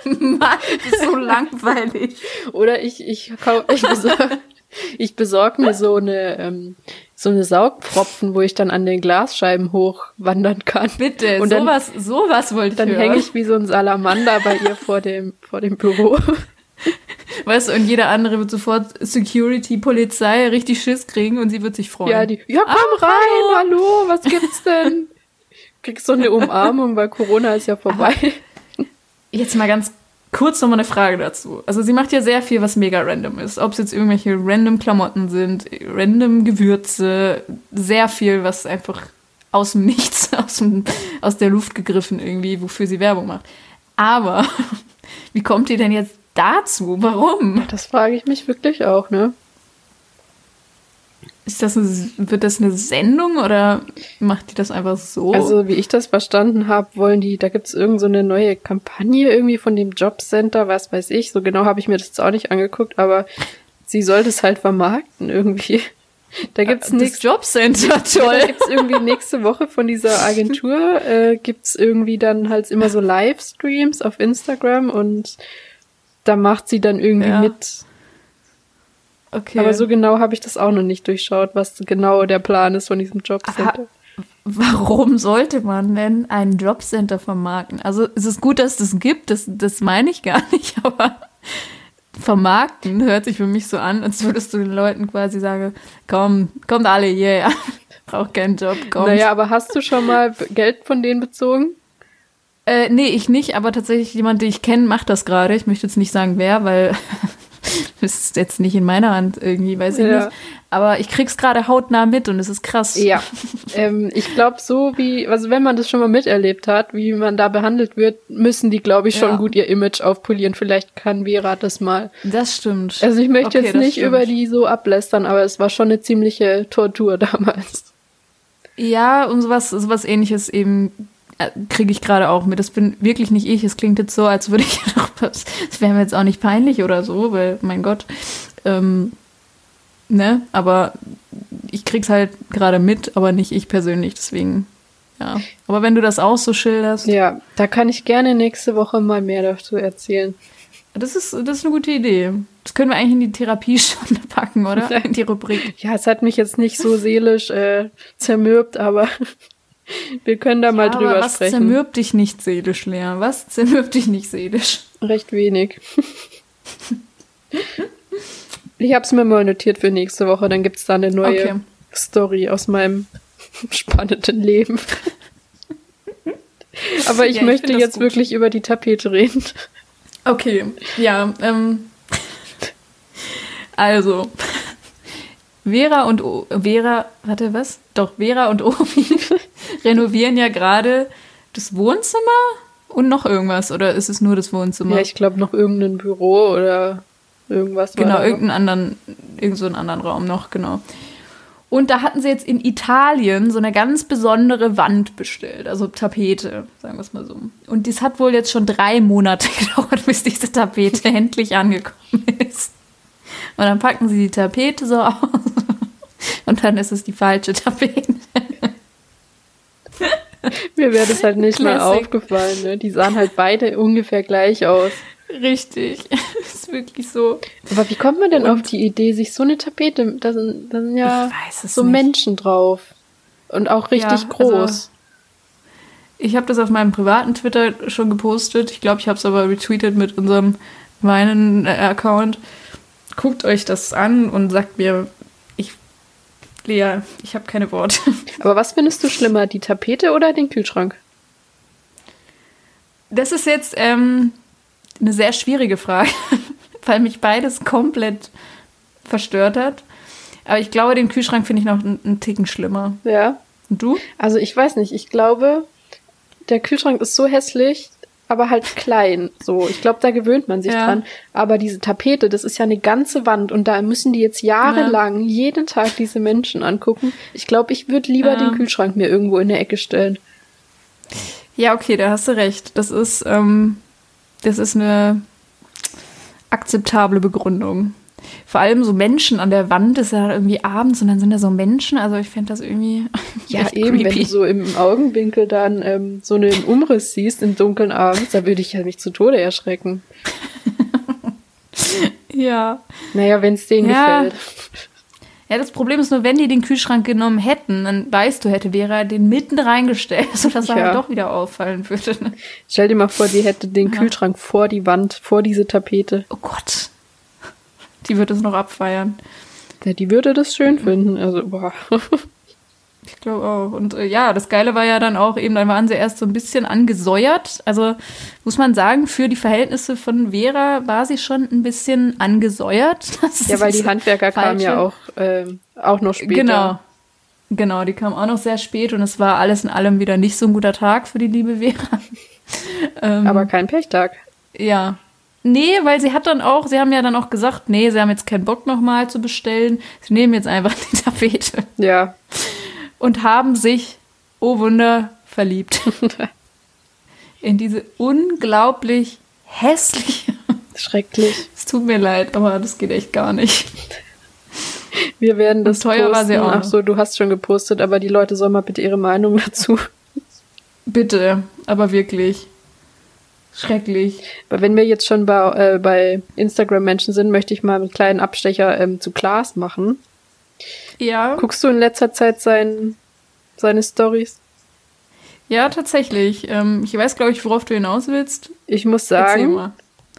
Mann, das ist so langweilig. Oder ich, ich, kau- ich besorge ich besorg mir so eine, ähm, so eine Saugpfropfen, wo ich dann an den Glasscheiben hochwandern kann. Bitte, Und dann- sowas, sowas wollte ich Dann hänge ich wie so ein Salamander bei ihr vor dem, vor dem Büro. Weißt du, und jeder andere wird sofort Security, Polizei richtig Schiss kriegen und sie wird sich freuen. Ja, die, ja, komm Ah, rein, hallo. was gibt's denn? *laughs* Kriegst so eine Umarmung, weil Corona ist ja vorbei. Jetzt mal ganz kurz nochmal eine Frage dazu. Also sie macht ja sehr viel, was mega random ist. Ob es jetzt irgendwelche random Klamotten sind, random Gewürze, sehr viel, was einfach aus dem Nichts, *laughs* aus, dem, aus der Luft gegriffen irgendwie, wofür sie Werbung macht. Aber *laughs* wie kommt ihr denn jetzt dazu? Warum? Das frage ich mich wirklich auch, ne? Ist das eine, wird das eine Sendung oder macht die das einfach so? Also, wie ich das verstanden habe, wollen die, da gibt's irgend so eine neue Kampagne irgendwie von dem Jobcenter, was weiß ich. So genau habe ich mir das jetzt auch nicht angeguckt, aber sie soll das halt vermarkten irgendwie. Da gibt's das nichts. Jobcenter, *laughs* Da toll. gibt's irgendwie nächste Woche von dieser Agentur, äh, gibt's irgendwie dann halt immer so Livestreams auf Instagram und da macht sie dann irgendwie Ja. mit. Okay. Aber so genau habe ich das auch noch nicht durchschaut, was genau der Plan ist von diesem Jobcenter. Warum sollte man denn ein Jobcenter vermarkten? Also es ist gut, dass das gibt, das, das meine ich gar *laughs* nicht, aber vermarkten hört sich für mich so an, als würdest du den Leuten quasi sagen, komm, kommt alle hierher, *laughs* braucht keinen Job, kommt. Naja, aber hast du schon mal Geld von denen bezogen? Äh, nee, ich nicht, aber tatsächlich jemand, den ich kenne, macht das gerade. Ich möchte jetzt nicht sagen, wer, weil *laughs* *laughs* das ist jetzt nicht in meiner Hand irgendwie, weiß ich Ja. nicht. Aber ich krieg's gerade hautnah mit und es ist krass. Ja. *laughs* ähm, ich glaube, so wie, also wenn man das schon mal miterlebt hat, wie man da behandelt wird, müssen die, glaube ich, schon Ja. gut ihr Image aufpolieren. Vielleicht kann Vera das mal. Das stimmt. Also ich möchte Okay, jetzt nicht stimmt. über die so ablästern, aber es war schon eine ziemliche Tortur *laughs* damals. Ja, und sowas, sowas ähnliches eben kriege ich gerade auch mit. Das bin wirklich nicht ich. Es klingt jetzt so, als würde ich *laughs* doch was. Das wäre mir jetzt auch nicht peinlich oder so, weil, mein Gott. Ähm, ne? Aber ich krieg's halt gerade mit, aber nicht ich persönlich, deswegen. Ja. Aber wenn du das auch so schilderst, Ja, da kann ich gerne nächste Woche mal mehr dazu erzählen. das ist, das ist eine gute Idee. Das können wir eigentlich in die Therapiestunde *laughs* packen, oder? In die Rubrik. Ja, es hat mich jetzt nicht so seelisch äh, zermürbt, aber wir können da mal Ja, drüber aber was sprechen. zermürbt dich nicht seelisch, Lea? Was zermürbt dich nicht seelisch? Recht wenig. ich habe es mir mal notiert für nächste Woche, dann gibt's da eine neue Okay. Story aus meinem *laughs* spannenden Leben. Aber ich Ja, ich möchte das jetzt gut. wirklich über die Tapete reden. Okay, ja. Ähm, also, Vera und o Vera, warte, was? Doch, Vera und Omi renovieren ja gerade das Wohnzimmer und noch irgendwas. Oder ist es nur das Wohnzimmer? Ja, ich glaube noch irgendein Büro oder irgendwas. genau, irgendeinen anderen, irgend so einen anderen Raum noch, genau. Und da hatten sie jetzt in Italien so eine ganz besondere Wand bestellt, also Tapete, sagen wir es mal so. Und das hat wohl jetzt schon drei Monate *laughs* gedauert, bis diese Tapete *laughs* endlich angekommen ist. Und dann packen sie die Tapete so aus *laughs* und dann ist es die falsche Tapete. *laughs* Mir wäre das halt nicht mal Classic. aufgefallen. Ne? Die sahen halt beide ungefähr gleich aus. Richtig, *laughs* ist wirklich so. Aber wie kommt man denn auf die Idee, sich so eine Tapete, da sind, da sind ja so nicht. Menschen drauf. Und auch richtig Ja, groß. also- Ich habe das auf meinem privaten Twitter schon gepostet. Ich glaube, ich habe es aber retweetet mit unserem meinen äh, Account. Guckt euch das an und sagt mir, Lea, ich habe keine Worte. *laughs* Aber was findest du schlimmer, die Tapete oder den Kühlschrank? Das ist jetzt ähm, eine sehr schwierige Frage, *laughs* weil mich beides komplett verstört hat. Aber ich glaube, den Kühlschrank finde ich noch einen, einen Ticken schlimmer. Ja. Und du? Also ich weiß nicht, ich glaube, der Kühlschrank ist so hässlich, aber halt klein. So, ich glaube, da gewöhnt man sich Ja. dran. Aber diese Tapete, das ist ja eine ganze Wand und da müssen die jetzt jahrelang jeden Tag diese Menschen angucken. Ich glaube, ich würde lieber Ja. den Kühlschrank mir irgendwo in der Ecke stellen. Ja, okay, da hast du recht. Das ist, ähm, das ist eine akzeptable Begründung. Vor allem so Menschen an der Wand ist ja irgendwie abends und dann sind da so Menschen. Also ich fände das irgendwie *laughs* Ja, eben, wenn creepy. du so im Augenwinkel dann ähm, so einen Umriss siehst im dunklen abends, da würde ich ja mich zu Tode erschrecken. *laughs* Ja. Naja, wenn es denen Ja. gefällt. Ja, das Problem ist nur, wenn die den Kühlschrank genommen hätten, dann weißt du, hätte Vera den mitten reingestellt, *laughs* sodass er Ja. halt doch wieder auffallen würde. ne? Stell dir mal vor, die hätte den Kühlschrank vor die Wand, vor diese Tapete. Oh Gott. Die wird es noch abfeiern. Ja, die würde das schön finden. Also, boah. *laughs* Ich glaube auch. Und äh, ja, das Geile war ja dann auch eben, dann waren sie erst so ein bisschen angesäuert. Also muss man sagen, für die Verhältnisse von Vera war sie schon ein bisschen angesäuert. *laughs* Das Ja, weil die Handwerker kamen ja falsche- auch, ähm, auch noch später. Genau. Genau, die kamen auch noch sehr spät und es war alles in allem wieder nicht so ein guter Tag für die liebe Vera. *laughs* ähm, Aber kein Pechtag. ja. Nee, weil sie hat dann auch, sie haben ja dann auch gesagt, nee, sie haben jetzt keinen Bock nochmal zu bestellen. Sie nehmen jetzt einfach *laughs* die Tapete. Ja. und haben sich, oh Wunder, verliebt. *laughs* In diese unglaublich hässliche. *laughs* Schrecklich. Es tut mir leid, aber das geht echt gar nicht. Wir werden das teuer war posten. sie auch Ach so, du hast schon gepostet, aber die Leute sollen mal bitte ihre Meinung dazu. Bitte, aber wirklich. Schrecklich. Aber wenn wir jetzt schon bei, äh, bei Instagram-Menschen sind, möchte ich mal einen kleinen Abstecher ähm, zu Klaas machen. Ja, Guckst du in letzter Zeit sein, seine Stories? ja, tatsächlich. Ähm, ich weiß, glaube ich, worauf du hinaus willst. Ich muss sagen,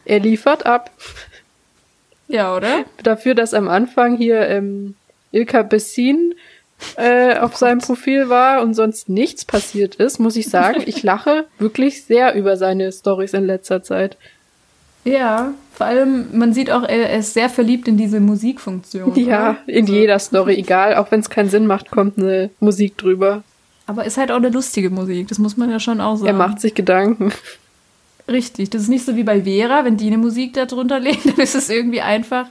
er liefert ab. Ja, oder? *laughs* Dafür, dass am Anfang hier ähm, Ilka Bessin äh, auf seinem Profil war und sonst nichts passiert ist, muss ich sagen, ich lache *laughs* wirklich sehr über seine Stories in letzter Zeit. Ja, vor allem, man sieht auch, er er ist sehr verliebt in diese Musikfunktion. Ja, oder? in Also- jeder Story, egal, auch wenn es keinen Sinn macht, kommt eine Musik drüber. Aber ist halt auch eine lustige Musik, das muss man ja schon auch sagen. Er macht sich Gedanken. Richtig, das ist nicht so wie bei Vera, wenn die eine Musik da drunter legt, *laughs* dann ist es irgendwie einfach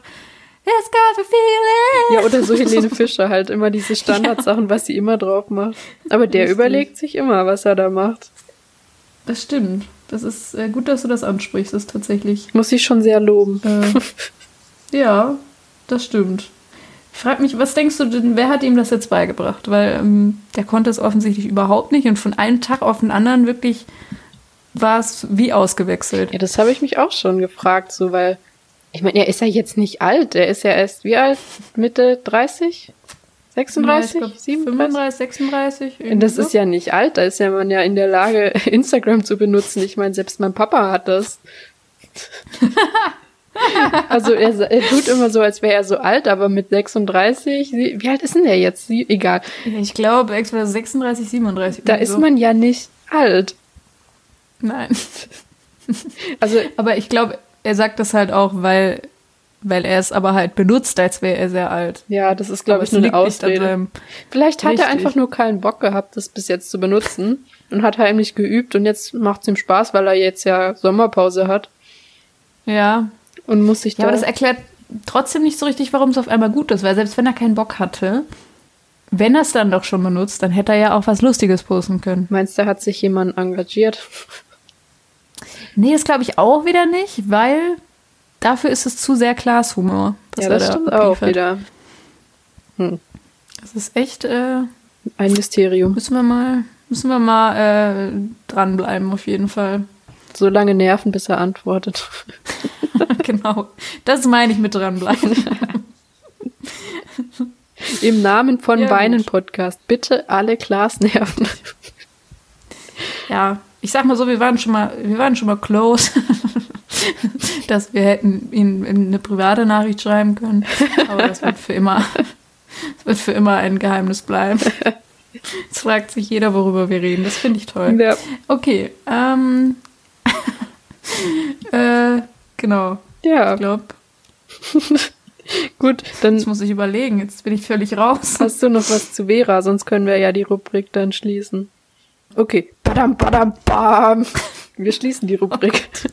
Let's go for feeling. Ja, oder so *laughs* Helene Fischer halt immer diese Standardsachen, was sie immer drauf macht. Aber der Richtig. überlegt sich immer, was er da macht. Das stimmt. Das ist äh, gut, dass du das ansprichst, das ist tatsächlich. Muss ich schon sehr loben. Äh, ja, das stimmt. Ich frage mich, was denkst du denn, wer hat ihm das jetzt beigebracht? Weil ähm, der konnte es offensichtlich überhaupt nicht und von einem Tag auf den anderen wirklich war es wie ausgewechselt. Ja, das habe ich mich auch schon gefragt, so weil ich meine, er ist ja jetzt nicht alt, er ist ja erst wie alt? Mitte 30? 36? Ja, ich glaub, 37? 35, 36. Und das ist ja nicht alt, da ist ja man ja in der Lage, *laughs* Instagram zu benutzen. Ich meine, selbst mein Papa hat das. *laughs* also er, er tut immer so, als wäre er so alt, aber mit 36, sie- wie alt ist denn der jetzt? Sie, egal. Ich glaube, extra 36, 37. Da ist so. man ja nicht alt. Nein. Also Aber ich glaube, er sagt das halt auch, weil, weil er es aber halt benutzt, als wäre er sehr alt. ja, das ist glaube ich nur eine Ausrede. Vielleicht hat Richtig. er einfach nur keinen Bock gehabt, das bis jetzt zu benutzen *laughs* und hat heimlich geübt und jetzt macht es ihm Spaß, weil er jetzt ja Sommerpause hat Ja. und muss sich Ja, da aber das erklärt, trotzdem nicht so richtig, warum es auf einmal gut ist, weil selbst wenn er keinen Bock hatte, wenn er es dann doch schon benutzt, dann hätte er ja auch was Lustiges posten können. Meinst du, hat sich jemand engagiert? *laughs* Nee, das glaube ich auch wieder nicht, weil dafür ist es zu sehr Glashumor. ja, das stimmt auch wieder. Hm. Das ist echt äh, ein Mysterium. Müssen wir mal, müssen wir mal äh, dranbleiben, auf jeden Fall. So lange nerven, bis er antwortet. *laughs* genau. Das meine ich mit dranbleiben. *laughs* Im Namen von ja, Weinen Podcast. Bitte alle Glas nerven. Ja, ich sag mal so, wir waren schon mal, wir waren schon mal close, *laughs* dass wir hätten ihm eine private Nachricht schreiben können. Aber das wird für immer, das wird für immer ein Geheimnis bleiben. Jetzt fragt sich jeder, worüber wir reden. Das finde ich toll. Ja. Okay. Ähm, *laughs* äh, genau. Ja. Ich glaube. *laughs* Gut, dann. Jetzt muss ich überlegen. Jetzt bin ich völlig raus. Hast du noch was zu Vera? Sonst können wir ja die Rubrik dann schließen. Okay. Badam, badam, bam. Wir schließen die Rubrik. Oh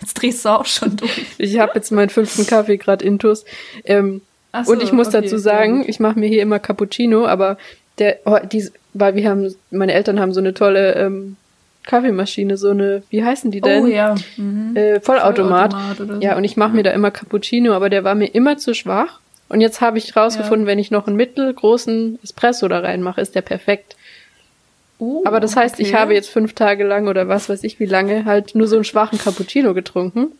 jetzt drehst du auch schon durch. Ich habe jetzt meinen fünften Kaffee gerade intus. Ähm, so, und ich muss okay, dazu sagen, ich mache mir hier immer Cappuccino, aber der, oh, die, weil wir haben, meine Eltern haben so eine tolle ähm, Kaffeemaschine, so eine, wie heißen die denn? Oh ja. Mhm. Äh, Vollautomat. Vollautomat ja, und ich mache mir da immer Cappuccino, aber der war mir immer zu schwach. Und jetzt habe ich rausgefunden, ja. wenn ich noch einen mittelgroßen Espresso da reinmache, ist der perfekt. Uh, aber das heißt, okay. ich habe jetzt fünf Tage lang oder was weiß ich wie lange halt nur so einen schwachen Cappuccino getrunken.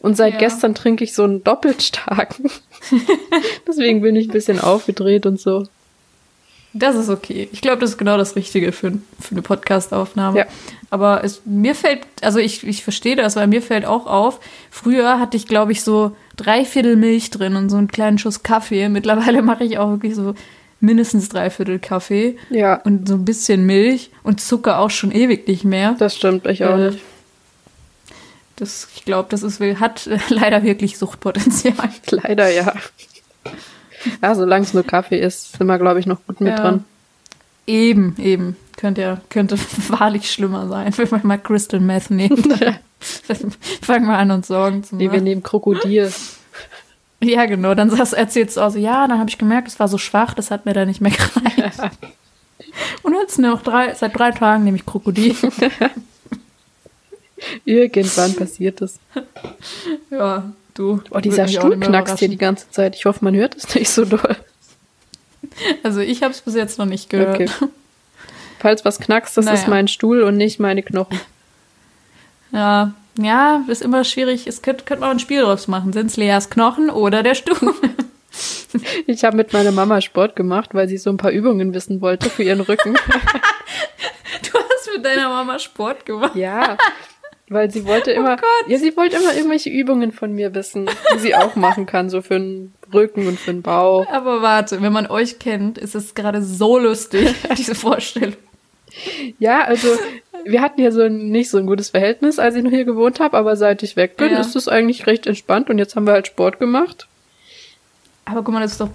Und seit ja. gestern trinke ich so einen doppelt starken. *laughs* Deswegen bin ich ein bisschen aufgedreht und so. Das ist okay. Ich glaube, das ist genau das Richtige für, für eine Podcast-Aufnahme. Ja. Aber es, mir fällt, also ich, ich verstehe das, weil mir fällt auch auf, früher hatte ich, glaube ich, so drei Viertel Milch drin und so einen kleinen Schuss Kaffee. Mittlerweile *laughs* mache ich auch wirklich so mindestens drei Viertel Kaffee. Ja. Und so ein bisschen Milch und Zucker auch schon ewig nicht mehr. Das stimmt, ich auch äh, nicht. Das, ich glaube, das ist, hat *laughs* leider wirklich Suchtpotenzial. *laughs* leider, ja. Ja, solange es nur Kaffee ist, sind wir, glaube ich, noch gut mit ja. dran. Eben, eben. Könnte ja, könnte *laughs* wahrlich schlimmer sein, wenn wir mal Crystal Meth nehmen. Fangen wir an, uns Sorgen zu machen. Nee, wir nehmen Krokodil. Ja, genau. Dann erzählst du auch so, ja, dann habe ich gemerkt, es war so schwach, das hat mir da nicht mehr gereicht. *laughs* Und jetzt noch drei, seit drei Tagen nehme ich Krokodil. *laughs* Irgendwann passiert das. Ja, Du. Oh, dieser Stuhl knackst hier die ganze Zeit. Ich hoffe, man hört es nicht so doll. Also ich habe es bis jetzt noch nicht gehört. Okay. Falls was knackst, das naja. ist mein Stuhl und nicht meine Knochen. Ja, ja, ist immer schwierig. Es könnte, könnte man ein Spiel draus machen. Sind es Leas Knochen oder der Stuhl? *laughs* ich habe mit meiner Mama Sport gemacht, weil sie so ein paar Übungen wissen wollte für ihren Rücken. *laughs* du hast mit deiner Mama Sport gemacht? Ja, weil sie wollte oh immer, oh ja, sie wollte immer irgendwelche Übungen von mir wissen, die sie auch machen kann, so für den Rücken und für den Bauch. Aber warte, wenn man euch kennt, ist es gerade so lustig, *laughs* diese Vorstellung. Ja, also wir hatten ja so ein, nicht so ein gutes Verhältnis, als ich noch hier gewohnt habe, aber seit ich weg bin, ja. ist es eigentlich recht entspannt und jetzt haben wir halt Sport gemacht. Aber guck mal, das ist doch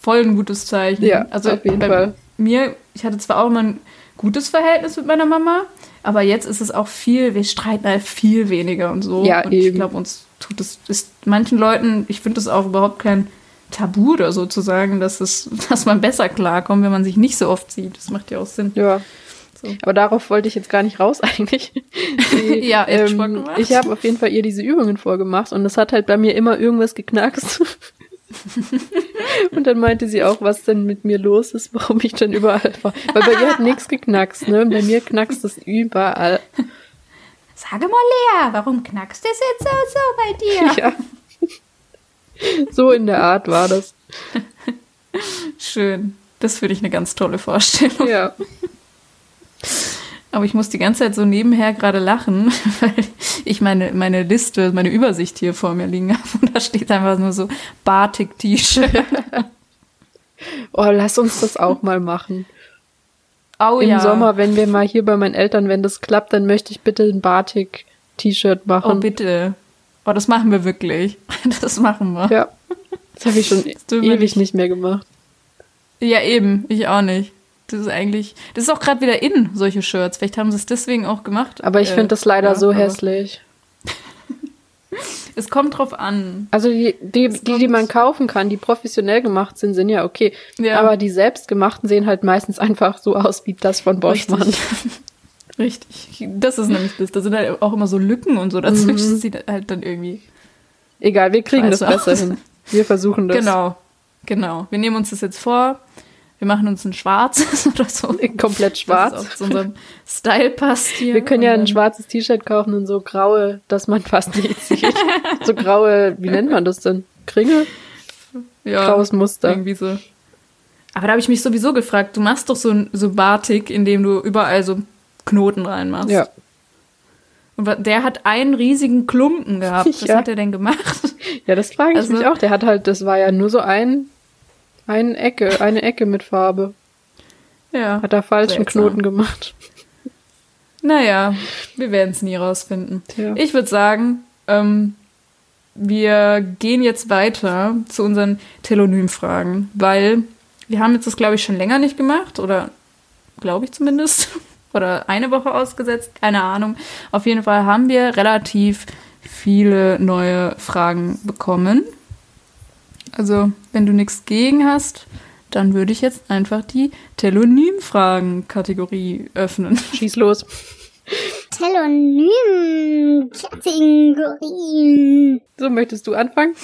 voll ein gutes Zeichen. Ja, also auf jeden Fall. Mir, ich hatte zwar auch immer ein gutes Verhältnis mit meiner Mama, aber jetzt ist es auch viel, wir streiten halt viel weniger und so. Ja, und eben. ich glaube, uns tut es, ist manchen Leuten, ich finde das auch überhaupt kein Tabu oder so zu sagen, dass, es, *laughs* dass man besser klarkommt, wenn man sich nicht so oft sieht. Das macht ja auch Sinn. Ja. So. Aber darauf wollte ich jetzt gar nicht raus *laughs* eigentlich. Die, *laughs* ja, ähm, ich habe auf jeden Fall ihr diese Übungen vorgemacht und es hat halt bei mir immer irgendwas geknackst. *laughs* und dann meinte sie auch, was denn mit mir los ist, warum ich dann überall war. Weil bei ihr hat nichts geknackst, ne? Bei mir knackst es überall. Sage mal, Lea, warum knackst es jetzt so, so bei dir? Ja. So in der Art war das. Schön. Das finde ich eine ganz tolle Vorstellung. Ja. Aber ich muss die ganze Zeit so nebenher gerade lachen, *laughs* weil ich meine, meine Liste, meine Übersicht hier vor mir liegen habe und da steht einfach nur so Batik-T-Shirt. *laughs* oh, lass uns das auch mal machen. Oh, Im ja. Sommer, wenn wir mal hier bei meinen Eltern, wenn das klappt, dann möchte ich bitte ein Batik-T-Shirt machen. Oh, bitte. Oh, das machen wir wirklich. *laughs* Das machen wir. Ja. Das habe ich schon ewig nicht mehr gemacht. Ja, eben. Ich auch nicht. Das ist eigentlich, das ist auch gerade wieder in, solche Shirts. Vielleicht haben sie es deswegen auch gemacht. Aber ich äh, finde das leider ja, so hässlich. Es kommt drauf an. Also die, die, die, die man kaufen kann, die professionell gemacht sind, sind ja okay. Ja. Aber die selbstgemachten sehen halt meistens einfach so aus wie das von Boschmann. Richtig. *laughs* Richtig. Das ist nämlich das. Da sind halt auch immer so Lücken und so dazwischen. Mhm. Sieht halt dann irgendwie. Egal, wir kriegen das besser aus. hin. Wir versuchen das. Genau. Genau. Wir nehmen uns das jetzt vor. Wir machen uns ein schwarzes *laughs* oder so. Komplett Das schwarz. auch zu unserem Style passt hier. Wir können ja ein schwarzes T-Shirt kaufen und so graue, dass man fast nicht *laughs* sieht. so graue, wie nennt man das denn? Kringel? ja, graues Muster. Irgendwie so. Aber da habe ich mich sowieso gefragt, du machst doch so ein so Batik, in dem du überall so Knoten reinmachst. Ja. Und der hat einen riesigen Klumpen gehabt. *laughs* Was Ja. hat er denn gemacht? Ja, das frage ich Also- mich auch. Der hat halt, das war ja nur so ein, eine Ecke, eine Ecke mit Farbe. ja. Hat er falschen Seltsam. Knoten gemacht. Naja, wir werden es nie rausfinden. Ja. Ich würde sagen, ähm, wir gehen jetzt weiter zu unseren Telonym-Fragen, weil wir haben jetzt das, glaube ich, schon länger nicht gemacht oder glaube ich zumindest. *laughs* Oder eine Woche ausgesetzt, keine Ahnung. Auf jeden Fall haben wir relativ viele neue Fragen bekommen. Also, wenn du nichts gegen hast, dann würde ich jetzt einfach die Telonym-Fragen-Kategorie öffnen. *laughs* Schieß los. Telonym-Kategorien. So, möchtest du anfangen?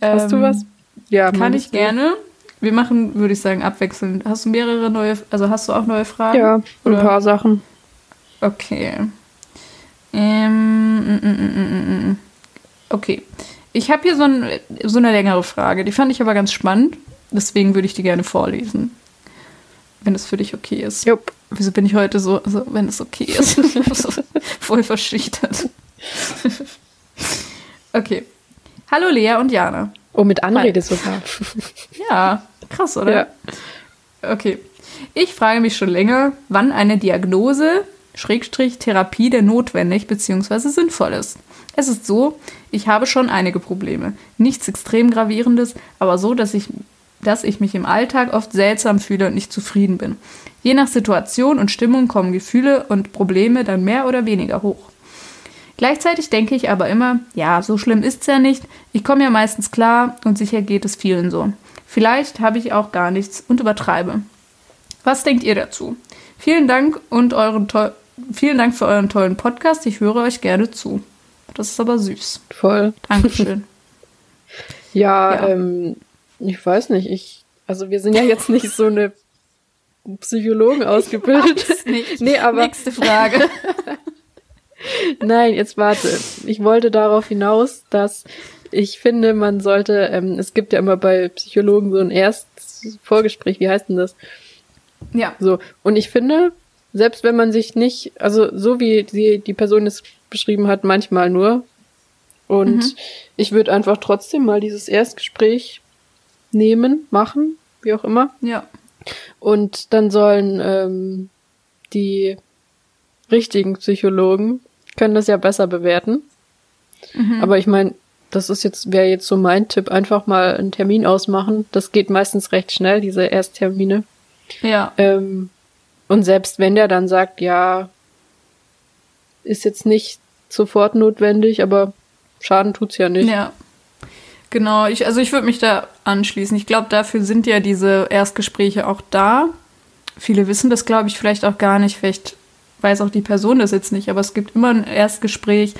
Hast du Ähm, was? Ja, Kann ich du? gerne. Wir machen, würde ich sagen, abwechselnd. Hast du mehrere neue, also hast du auch neue Fragen? Ja, ein Oder? paar Sachen. Okay. Ähm, mm, mm, mm, mm, mm. okay. Ich habe hier so, ein, so eine längere Frage. Die fand ich aber ganz spannend. Deswegen würde ich die gerne vorlesen. Wenn es für dich okay ist. Jupp. Wieso bin ich heute so, so wenn es okay ist? *laughs* voll verschüchtert. *laughs* okay. Hallo Lea und Jana. Oh, mit Anrede sogar. *laughs* Ja, krass, oder? Ja. Okay. Ich frage mich schon länger, wann eine Diagnose, Schrägstrich, Therapie denn notwendig bzw. sinnvoll ist. Es ist so, ich habe schon einige Probleme. Nichts extrem gravierendes, aber so, dass ich, dass ich mich im Alltag oft seltsam fühle und nicht zufrieden bin. Je nach Situation und Stimmung kommen Gefühle und Probleme dann mehr oder weniger hoch. Gleichzeitig denke ich aber immer, ja, so schlimm ist's ja nicht. Ich komme ja meistens klar und sicher geht es vielen so. Vielleicht habe ich auch gar nichts und übertreibe. Was denkt ihr dazu? Vielen Dank und euren vielen Dank für euren tollen Podcast. Ich höre euch gerne zu. Das ist aber süß. Voll. Dankeschön. *laughs* Ja, Ja. Ähm, ich weiß nicht. Ich, also wir sind ja jetzt nicht so eine Psychologen *laughs* ausgebildet. Nicht. *laughs* Nee, aber Nächste Frage. nein, jetzt warte. Ich wollte darauf hinaus, dass ich finde, man sollte, ähm, es gibt ja immer bei Psychologen so ein Erstvorgespräch, wie heißt denn das? Ja. So, und ich finde, selbst wenn man sich nicht, also so wie die, die Person es beschrieben hat, manchmal nur. Und Mhm. ich würde einfach trotzdem mal dieses Erstgespräch nehmen, machen, wie auch immer. Ja. Und dann sollen ähm, die richtigen Psychologen können das ja besser bewerten. Mhm. Aber ich meine, das ist jetzt, wäre jetzt so mein Tipp, einfach mal einen Termin ausmachen. Das geht meistens recht schnell, diese Ersttermine. Ja. Ähm, und selbst wenn der dann sagt, ja, ist jetzt nicht sofort notwendig, aber Schaden tut's ja nicht. Ja. Genau, ich, also ich würde mich da anschließen. Ich glaube, dafür sind ja diese Erstgespräche auch da. Viele wissen das, glaube ich, vielleicht auch gar nicht. Vielleicht weiß auch die Person das jetzt nicht, aber es gibt immer ein Erstgespräch.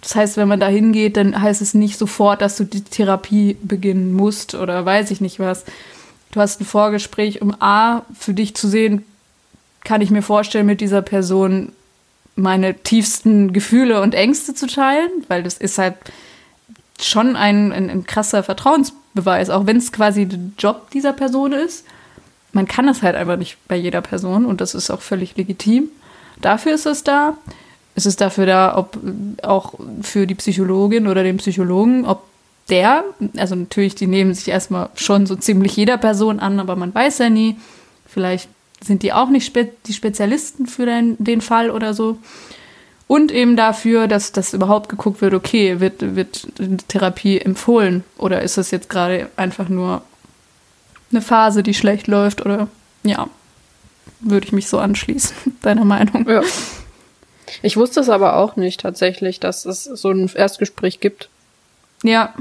Das heißt, wenn man da hingeht, dann heißt es nicht sofort, dass du die Therapie beginnen musst oder weiß ich nicht was. Du hast ein Vorgespräch, um A, für dich zu sehen, kann ich mir vorstellen, mit dieser Person meine tiefsten Gefühle und Ängste zu teilen, weil das ist halt schon ein, ein, ein krasser Vertrauensbeweis, auch wenn es quasi der Job dieser Person ist. Man kann das halt einfach nicht bei jeder Person und das ist auch völlig legitim. Dafür ist es da. Es ist dafür da, ob auch für die Psychologin oder den Psychologen, ob der, also natürlich, die nehmen sich erstmal schon so ziemlich jeder Person an, aber man weiß ja nie. Vielleicht sind die auch nicht spe die Spezialisten für den, den Fall oder so. Und eben dafür, dass das überhaupt geguckt wird, okay, wird, wird Therapie empfohlen oder ist es jetzt gerade einfach nur eine Phase, die schlecht läuft oder ja, würde ich mich so anschließen, *laughs* deiner Meinung. Ja. Ich wusste es aber auch nicht tatsächlich, dass es so ein Erstgespräch gibt. Ja.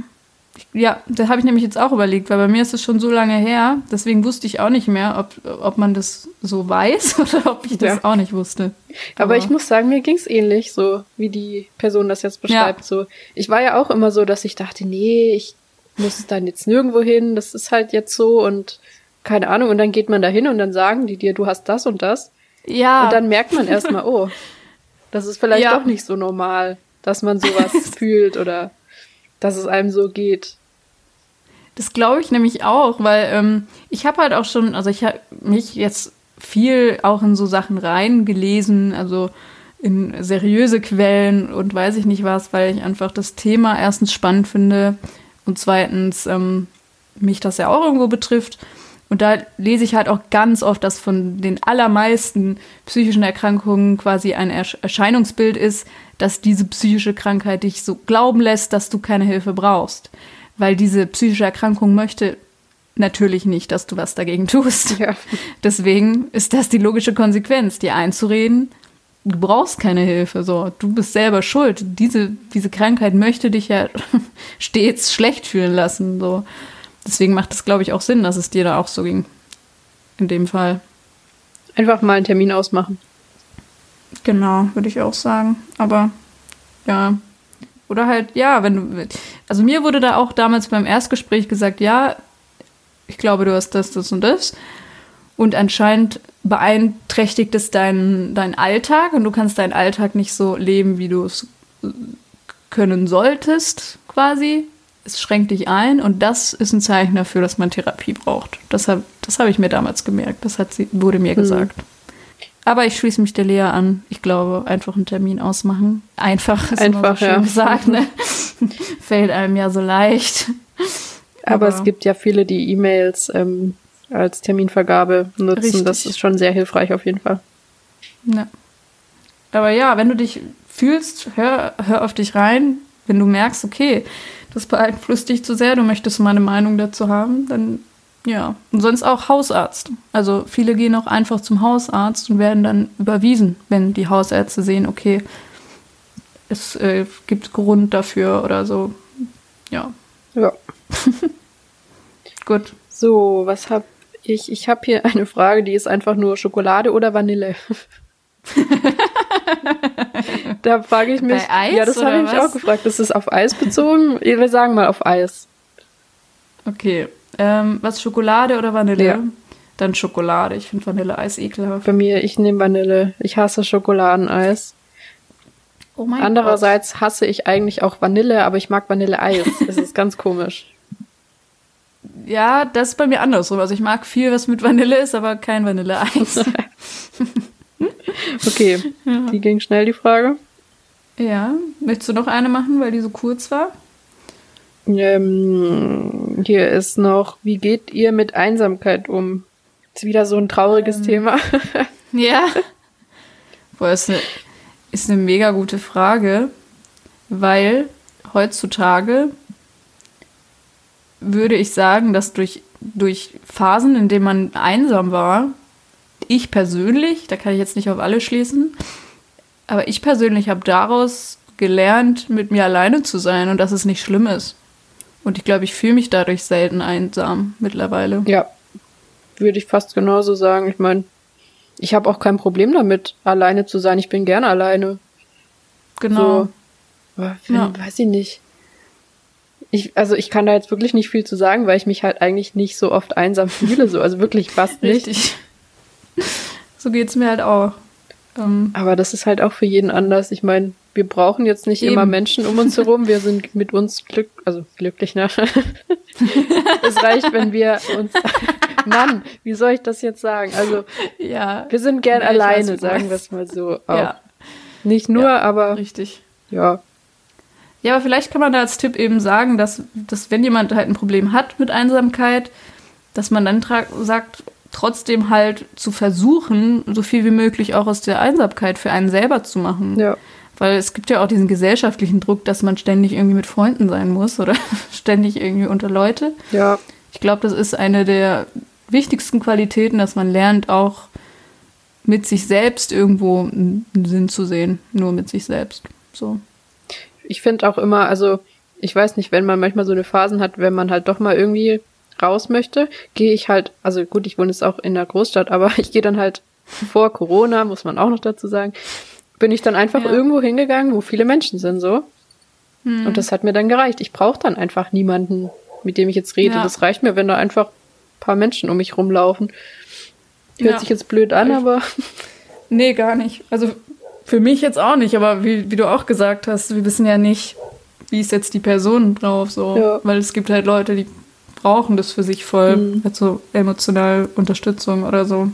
Ja, das habe ich nämlich jetzt auch überlegt, weil bei mir ist es schon so lange her, deswegen wusste ich auch nicht mehr, ob, ob man das so weiß *laughs* oder ob ich das Ja. auch nicht wusste. Aber ich muss sagen, mir ging's ähnlich, so wie die Person das jetzt beschreibt. Ja. So, ich war ja auch immer so, dass ich dachte, nee, ich muss dann jetzt nirgendwo hin. Das ist halt jetzt so und keine Ahnung. Und dann geht man da hin und dann sagen die dir, du hast das und das. Ja, Und dann merkt man erstmal, oh, das ist vielleicht *laughs* Ja. doch nicht so normal, dass man sowas *laughs* fühlt oder dass es einem so geht. Das glaube ich nämlich auch, weil ähm, ich habe halt auch schon, also ich habe mich jetzt viel auch in so Sachen reingelesen, also in seriöse Quellen und weiß ich nicht was, weil ich einfach das Thema erstens spannend finde und zweitens ähm, mich das ja auch irgendwo betrifft. Und da lese ich halt auch ganz oft, dass von den allermeisten psychischen Erkrankungen quasi ein Ersch Erscheinungsbild ist, dass diese psychische Krankheit dich so glauben lässt, dass du keine Hilfe brauchst. Weil diese psychische Erkrankung möchte natürlich nicht, dass du was dagegen tust. Ja. *laughs* Deswegen ist das die logische Konsequenz, dir einzureden, du brauchst keine Hilfe, so, du bist selber schuld. Diese, diese Krankheit möchte dich ja *laughs* stets schlecht fühlen lassen, so. Deswegen macht es, glaube ich, auch Sinn, dass es dir da auch so ging. In dem Fall. Einfach mal einen Termin ausmachen. Genau, würde ich auch sagen. Aber ja. Oder halt, ja, wenn du. Also mir wurde da auch damals beim Erstgespräch gesagt, ja, ich glaube, du hast das, das und das. Und anscheinend beeinträchtigt es deinen, deinen Alltag und du kannst deinen Alltag nicht so leben, wie du es können solltest, quasi. Es schränkt dich ein und das ist ein Zeichen dafür, dass man Therapie braucht. Das habe das hab ich mir damals gemerkt. Das hat sie, wurde mir gesagt. Aber ich schließe mich der Lea an. Ich glaube, einfach einen Termin ausmachen. Einfach, ist immer Einfach, so schön ja. gesagt, ne? *laughs* Fällt einem ja so leicht. Aber, Aber- es gibt ja viele, die E-Mails ähm, als Terminvergabe nutzen. Richtig. Das ist schon sehr hilfreich auf jeden Fall. Ja. Aber ja, wenn du dich fühlst, hör, hör auf dich rein. Wenn du merkst, okay, das beeinflusst dich zu sehr, du möchtest meine Meinung dazu haben, dann ja. Und sonst auch Hausarzt. Also viele gehen auch einfach zum Hausarzt und werden dann überwiesen, wenn die Hausärzte sehen, okay, es äh, gibt Grund dafür oder so. Ja, Ja. *laughs* gut. So, was hab ich? Ich habe hier eine Frage, die ist einfach nur Schokolade oder Vanille. *laughs* da frage ich mich. Bei Eis ja, das habe ich mich auch gefragt. Ist es auf Eis bezogen? Wir sagen mal auf Eis. Okay. Ähm, was, Schokolade oder Vanille? Ja. Dann Schokolade. Ich finde Vanilleeis ekelhaft. Bei mir, ich nehme Vanille. Ich hasse Schokoladeneis. Oh mein Andererseits hasse ich eigentlich auch Vanille, aber ich mag Vanilleeis. *laughs* Es ist ganz komisch. Ja, das ist bei mir andersrum. Also ich mag viel, was mit Vanille ist, aber kein Vanilleeis. *laughs* Okay, *laughs* die ging schnell, die Frage. ja. Möchtest du noch eine machen, weil die so kurz war? Ähm, hier ist noch, wie geht ihr mit Einsamkeit um? Ist wieder so ein trauriges Thema. *laughs* Ja. Boah, ist eine, ist eine mega gute Frage, weil heutzutage würde ich sagen, dass durch, durch Phasen, in denen man einsam war, ich persönlich, da kann ich jetzt nicht auf alle schließen, aber ich persönlich habe daraus gelernt, mit mir alleine zu sein und dass es nicht schlimm ist. Und ich glaube, ich fühle mich dadurch selten einsam mittlerweile. Ja, würde ich fast genauso sagen. Ich meine, ich habe auch kein Problem damit, alleine zu sein. Ich bin gerne alleine. Genau. So. Aber wenn, Ja. weiß ich nicht. Ich, also ich kann da jetzt wirklich nicht viel zu sagen, weil ich mich halt eigentlich nicht so oft einsam fühle. So. Also wirklich fast nicht. Richtig. *laughs* So geht es mir halt auch. Ähm, Aber das ist halt auch für jeden anders. Ich meine, wir brauchen jetzt nicht Eben. immer Menschen um uns herum. Wir sind mit uns glück, also glücklich, ne? *laughs* es reicht, wenn wir uns. *laughs* Mann, wie soll ich das jetzt sagen? Also, ja. wir sind gern Ja, weiß, alleine, du sagen wir es mal so. Auch. Ja, Nicht nur, Ja. aber richtig. ja. Ja, aber vielleicht kann man da als Tipp eben sagen, dass, dass wenn jemand halt ein Problem hat mit Einsamkeit, dass man dann sagt, trotzdem halt zu versuchen, so viel wie möglich auch aus der Einsamkeit für einen selber zu machen. Ja. Weil es gibt ja auch diesen gesellschaftlichen Druck, dass man ständig irgendwie mit Freunden sein muss oder *laughs* ständig irgendwie unter Leute. Ja. Ich glaube, das ist eine der wichtigsten Qualitäten, dass man lernt, auch mit sich selbst irgendwo einen Sinn zu sehen. Nur mit sich selbst. So. Ich finde auch immer, also ich weiß nicht, wenn man manchmal so eine Phasen hat, wenn man halt doch mal irgendwie raus möchte, gehe ich halt, also gut, ich wohne jetzt auch in der Großstadt, aber *laughs* ich gehe dann halt vor Corona, muss man auch noch dazu sagen, bin ich dann einfach Ja. irgendwo hingegangen, wo viele Menschen sind, so. Hm. Und das hat mir dann gereicht. Ich brauche dann einfach niemanden, mit dem ich jetzt rede. Ja. Das reicht mir, wenn da einfach ein paar Menschen um mich rumlaufen. Hört Ja. sich jetzt blöd an, Ich- aber *laughs* Nee, gar nicht. Also für mich jetzt auch nicht, aber wie, wie du auch gesagt hast, wir wissen ja nicht, wie ist jetzt die Person drauf, so. Ja. Weil es gibt halt Leute, die brauchen das für sich voll, Mhm. halt so emotional Unterstützung oder so.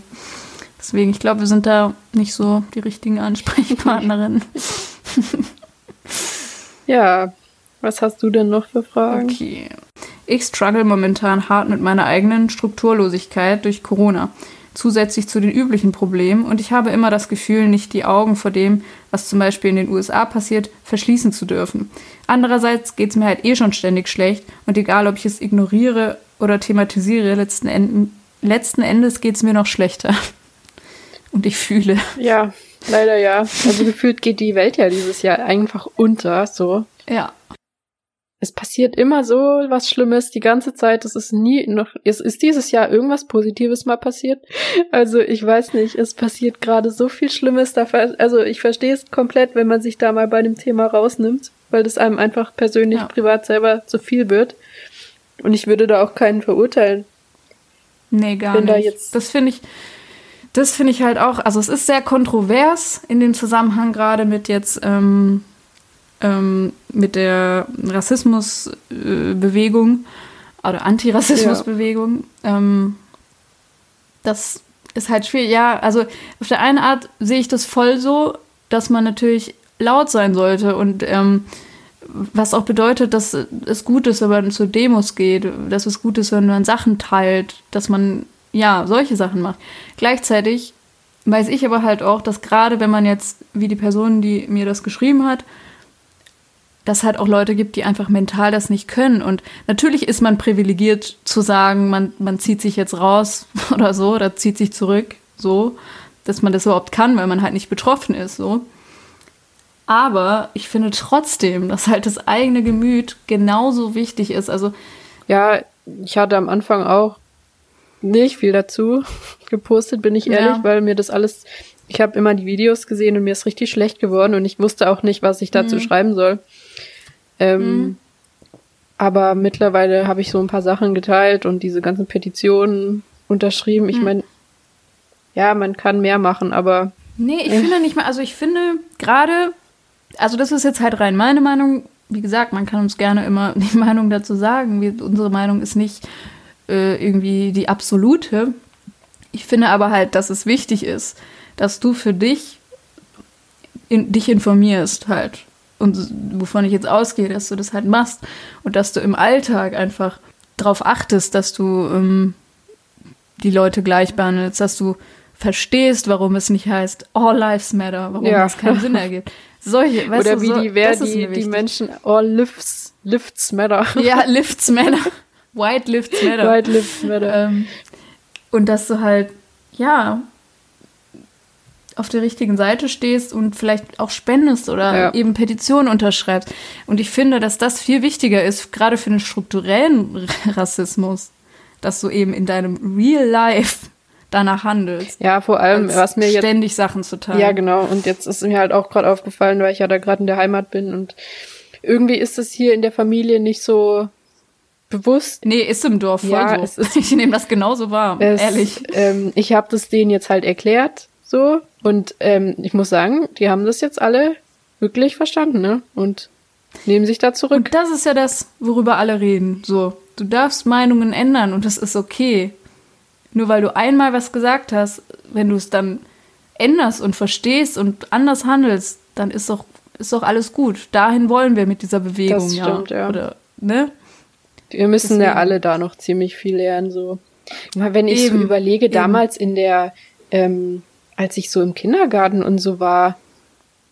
Deswegen, ich glaube, wir sind da nicht so die richtigen Ansprechpartnerinnen. *laughs* ja. Was hast du denn noch für Fragen? Okay. Ich struggle momentan hart mit meiner eigenen Strukturlosigkeit durch Corona. Zusätzlich zu den üblichen Problemen und ich habe immer das Gefühl, nicht die Augen vor dem, was zum Beispiel in den USA passiert, verschließen zu dürfen. Andererseits geht es mir halt eh schon ständig schlecht und egal, ob ich es ignoriere oder thematisiere, letzten, Enden, letzten Endes geht es mir noch schlechter. Und ich fühle. Ja, leider ja. Also gefühlt geht die Welt ja dieses Jahr einfach unter, so. Ja. Es passiert immer so was Schlimmes die ganze Zeit. Es ist nie noch, es ist dieses Jahr irgendwas Positives mal passiert. Also ich weiß nicht, es passiert gerade so viel Schlimmes. Da, ver- also ich verstehe es komplett, wenn man sich da mal bei dem Thema rausnimmt, weil das einem einfach persönlich, Ja. privat selber zu viel wird. Und ich würde da auch keinen verurteilen. Nee, gar da nicht. jetzt- das finde ich, das finde ich halt auch, also es ist sehr kontrovers in dem Zusammenhang gerade mit jetzt ähm, ähm, mit der Rassismusbewegung oder Antirassismusbewegung. Ähm, das ist halt schwierig. Ja, also auf der einen Art sehe ich das voll so, dass man natürlich laut sein sollte und ähm, was auch bedeutet, dass es gut ist, wenn man zu Demos geht, dass es gut ist, wenn man Sachen teilt, dass man ja solche Sachen macht. Gleichzeitig weiß ich aber halt auch, dass gerade wenn man jetzt, wie die Person, die mir das geschrieben hat, dass halt auch Leute gibt, die einfach mental das nicht können. Und natürlich ist man privilegiert zu sagen, man, man zieht sich jetzt raus *laughs* oder so, oder zieht sich zurück, so, dass man das überhaupt kann, weil man halt nicht betroffen ist, so. Aber ich finde trotzdem, dass halt das eigene Gemüt genauso wichtig ist. Also, Ja, ich hatte am Anfang auch nicht viel dazu gepostet, bin ich ehrlich, Ja. weil mir das alles, ich habe immer die Videos gesehen und mir ist richtig schlecht geworden und ich wusste auch nicht, was ich dazu Mhm. schreiben soll. Ähm, Aber mittlerweile habe ich so ein paar Sachen geteilt und diese ganzen Petitionen unterschrieben. Ich Mhm. meine, ja, man kann mehr machen, aber Nee, ich finde nicht mal, also ich finde gerade, also das ist jetzt halt rein meine Meinung. Wie gesagt, man kann uns gerne immer *laughs* die Meinung dazu sagen. Wir, unsere Meinung ist nicht äh, irgendwie die absolute. Ich finde aber halt, dass es wichtig ist, dass du für dich in, dich informierst halt. Und wovon ich jetzt ausgehe, dass du das halt machst und dass du im Alltag einfach darauf achtest, dass du ähm, die Leute gleich behandelst, dass du verstehst, warum es nicht heißt All Lives Matter, warum Ja. das keinen Sinn ergibt. Solche, *laughs* weißt oder du, wie so, die, wer die, die. Menschen all lifts, lifts matter. Ja, Lifts Matter. *laughs* White Lifts Matter. White lives matter. Ähm, und dass du halt, ja, auf der richtigen Seite stehst und vielleicht auch spendest oder Ja. eben Petitionen unterschreibst. Und ich finde, dass das viel wichtiger ist, gerade für den strukturellen *laughs* Rassismus, dass du eben in deinem Real Life danach handelst. Ja, vor allem, was mir jetzt ständig Sachen zu teilen. Ja, genau. Und jetzt ist mir halt auch gerade aufgefallen, weil ich ja da gerade in der Heimat bin und irgendwie ist es hier in der Familie nicht so bewusst. Nee, ist im Dorf voll Ja, so. ist- ich nehme das genauso wahr, Es, ehrlich. Ähm, ich habe das denen jetzt halt erklärt, so. Und ähm, ich muss sagen, die haben das jetzt alle wirklich verstanden, ne? Und nehmen sich da zurück. Und das ist ja das, worüber alle reden. So, du darfst Meinungen ändern und das ist okay. Nur weil du einmal was gesagt hast, wenn du es dann änderst und verstehst und anders handelst, dann ist doch, ist doch alles gut. Dahin wollen wir mit dieser Bewegung, Das stimmt, ja. Oder, ne? Wir müssen ja Deswegen. alle da noch ziemlich viel lernen, so. Wenn ich so überlege, eben. damals in der, ähm, als ich so im Kindergarten und so war,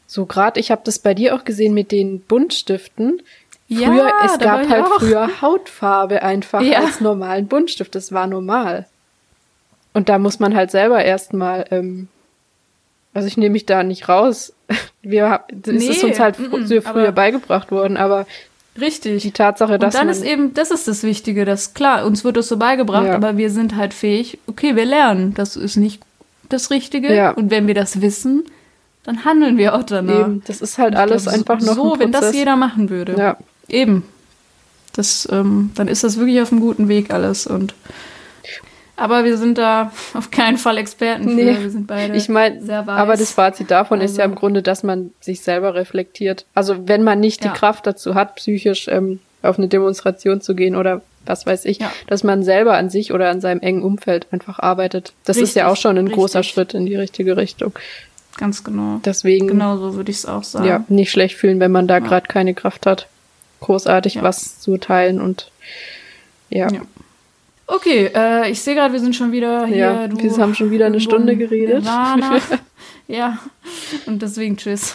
so gerade, ich habe das bei dir auch gesehen mit den Buntstiften. Ja, Früher, es da war gab halt auch. früher Hautfarbe einfach Ja. als normalen Buntstift. Das war normal. Und da muss man halt selber erstmal, ähm, also ich nehme mich da nicht raus. *laughs* Wir, das Nee, ist uns halt mm, früher beigebracht worden, aber Richtig. Die Tatsache, dass und dann ist eben, das ist das Wichtige, dass klar, uns wird das so beigebracht, Ja. aber wir sind halt fähig, okay, wir lernen, das ist nicht das Richtige. Ja. Und wenn wir das wissen, dann handeln wir auch danach. eben, das ist halt alles glaub, einfach noch so, ein wenn das jeder machen würde. ja, Eben. Das, ähm, dann ist das wirklich auf einem guten Weg alles. Und aber wir sind da auf keinen Fall Experten für. Nee. Wir sind beide ich meine, sehr weiß. aber das Fazit davon ist ja Also- im Grunde, dass man sich selber reflektiert. Also wenn man nicht Ja. die Kraft dazu hat, psychisch ähm, auf eine Demonstration zu gehen oder was weiß ich, Ja. dass man selber an sich oder an seinem engen Umfeld einfach arbeitet. Das ist ja Richtig, auch schon ein großer richtig. Schritt in die richtige Richtung. Ganz genau. Deswegen Genau so würde ich es auch sagen. ja, nicht schlecht fühlen, wenn man da Ja. gerade keine Kraft hat, großartig Ja. was zu teilen und ja. Okay, äh, ich sehe gerade, wir sind schon wieder hier. Ja, du, wir haben schon wieder eine Stunde geredet. Nirvana. *laughs* ja, und deswegen tschüss.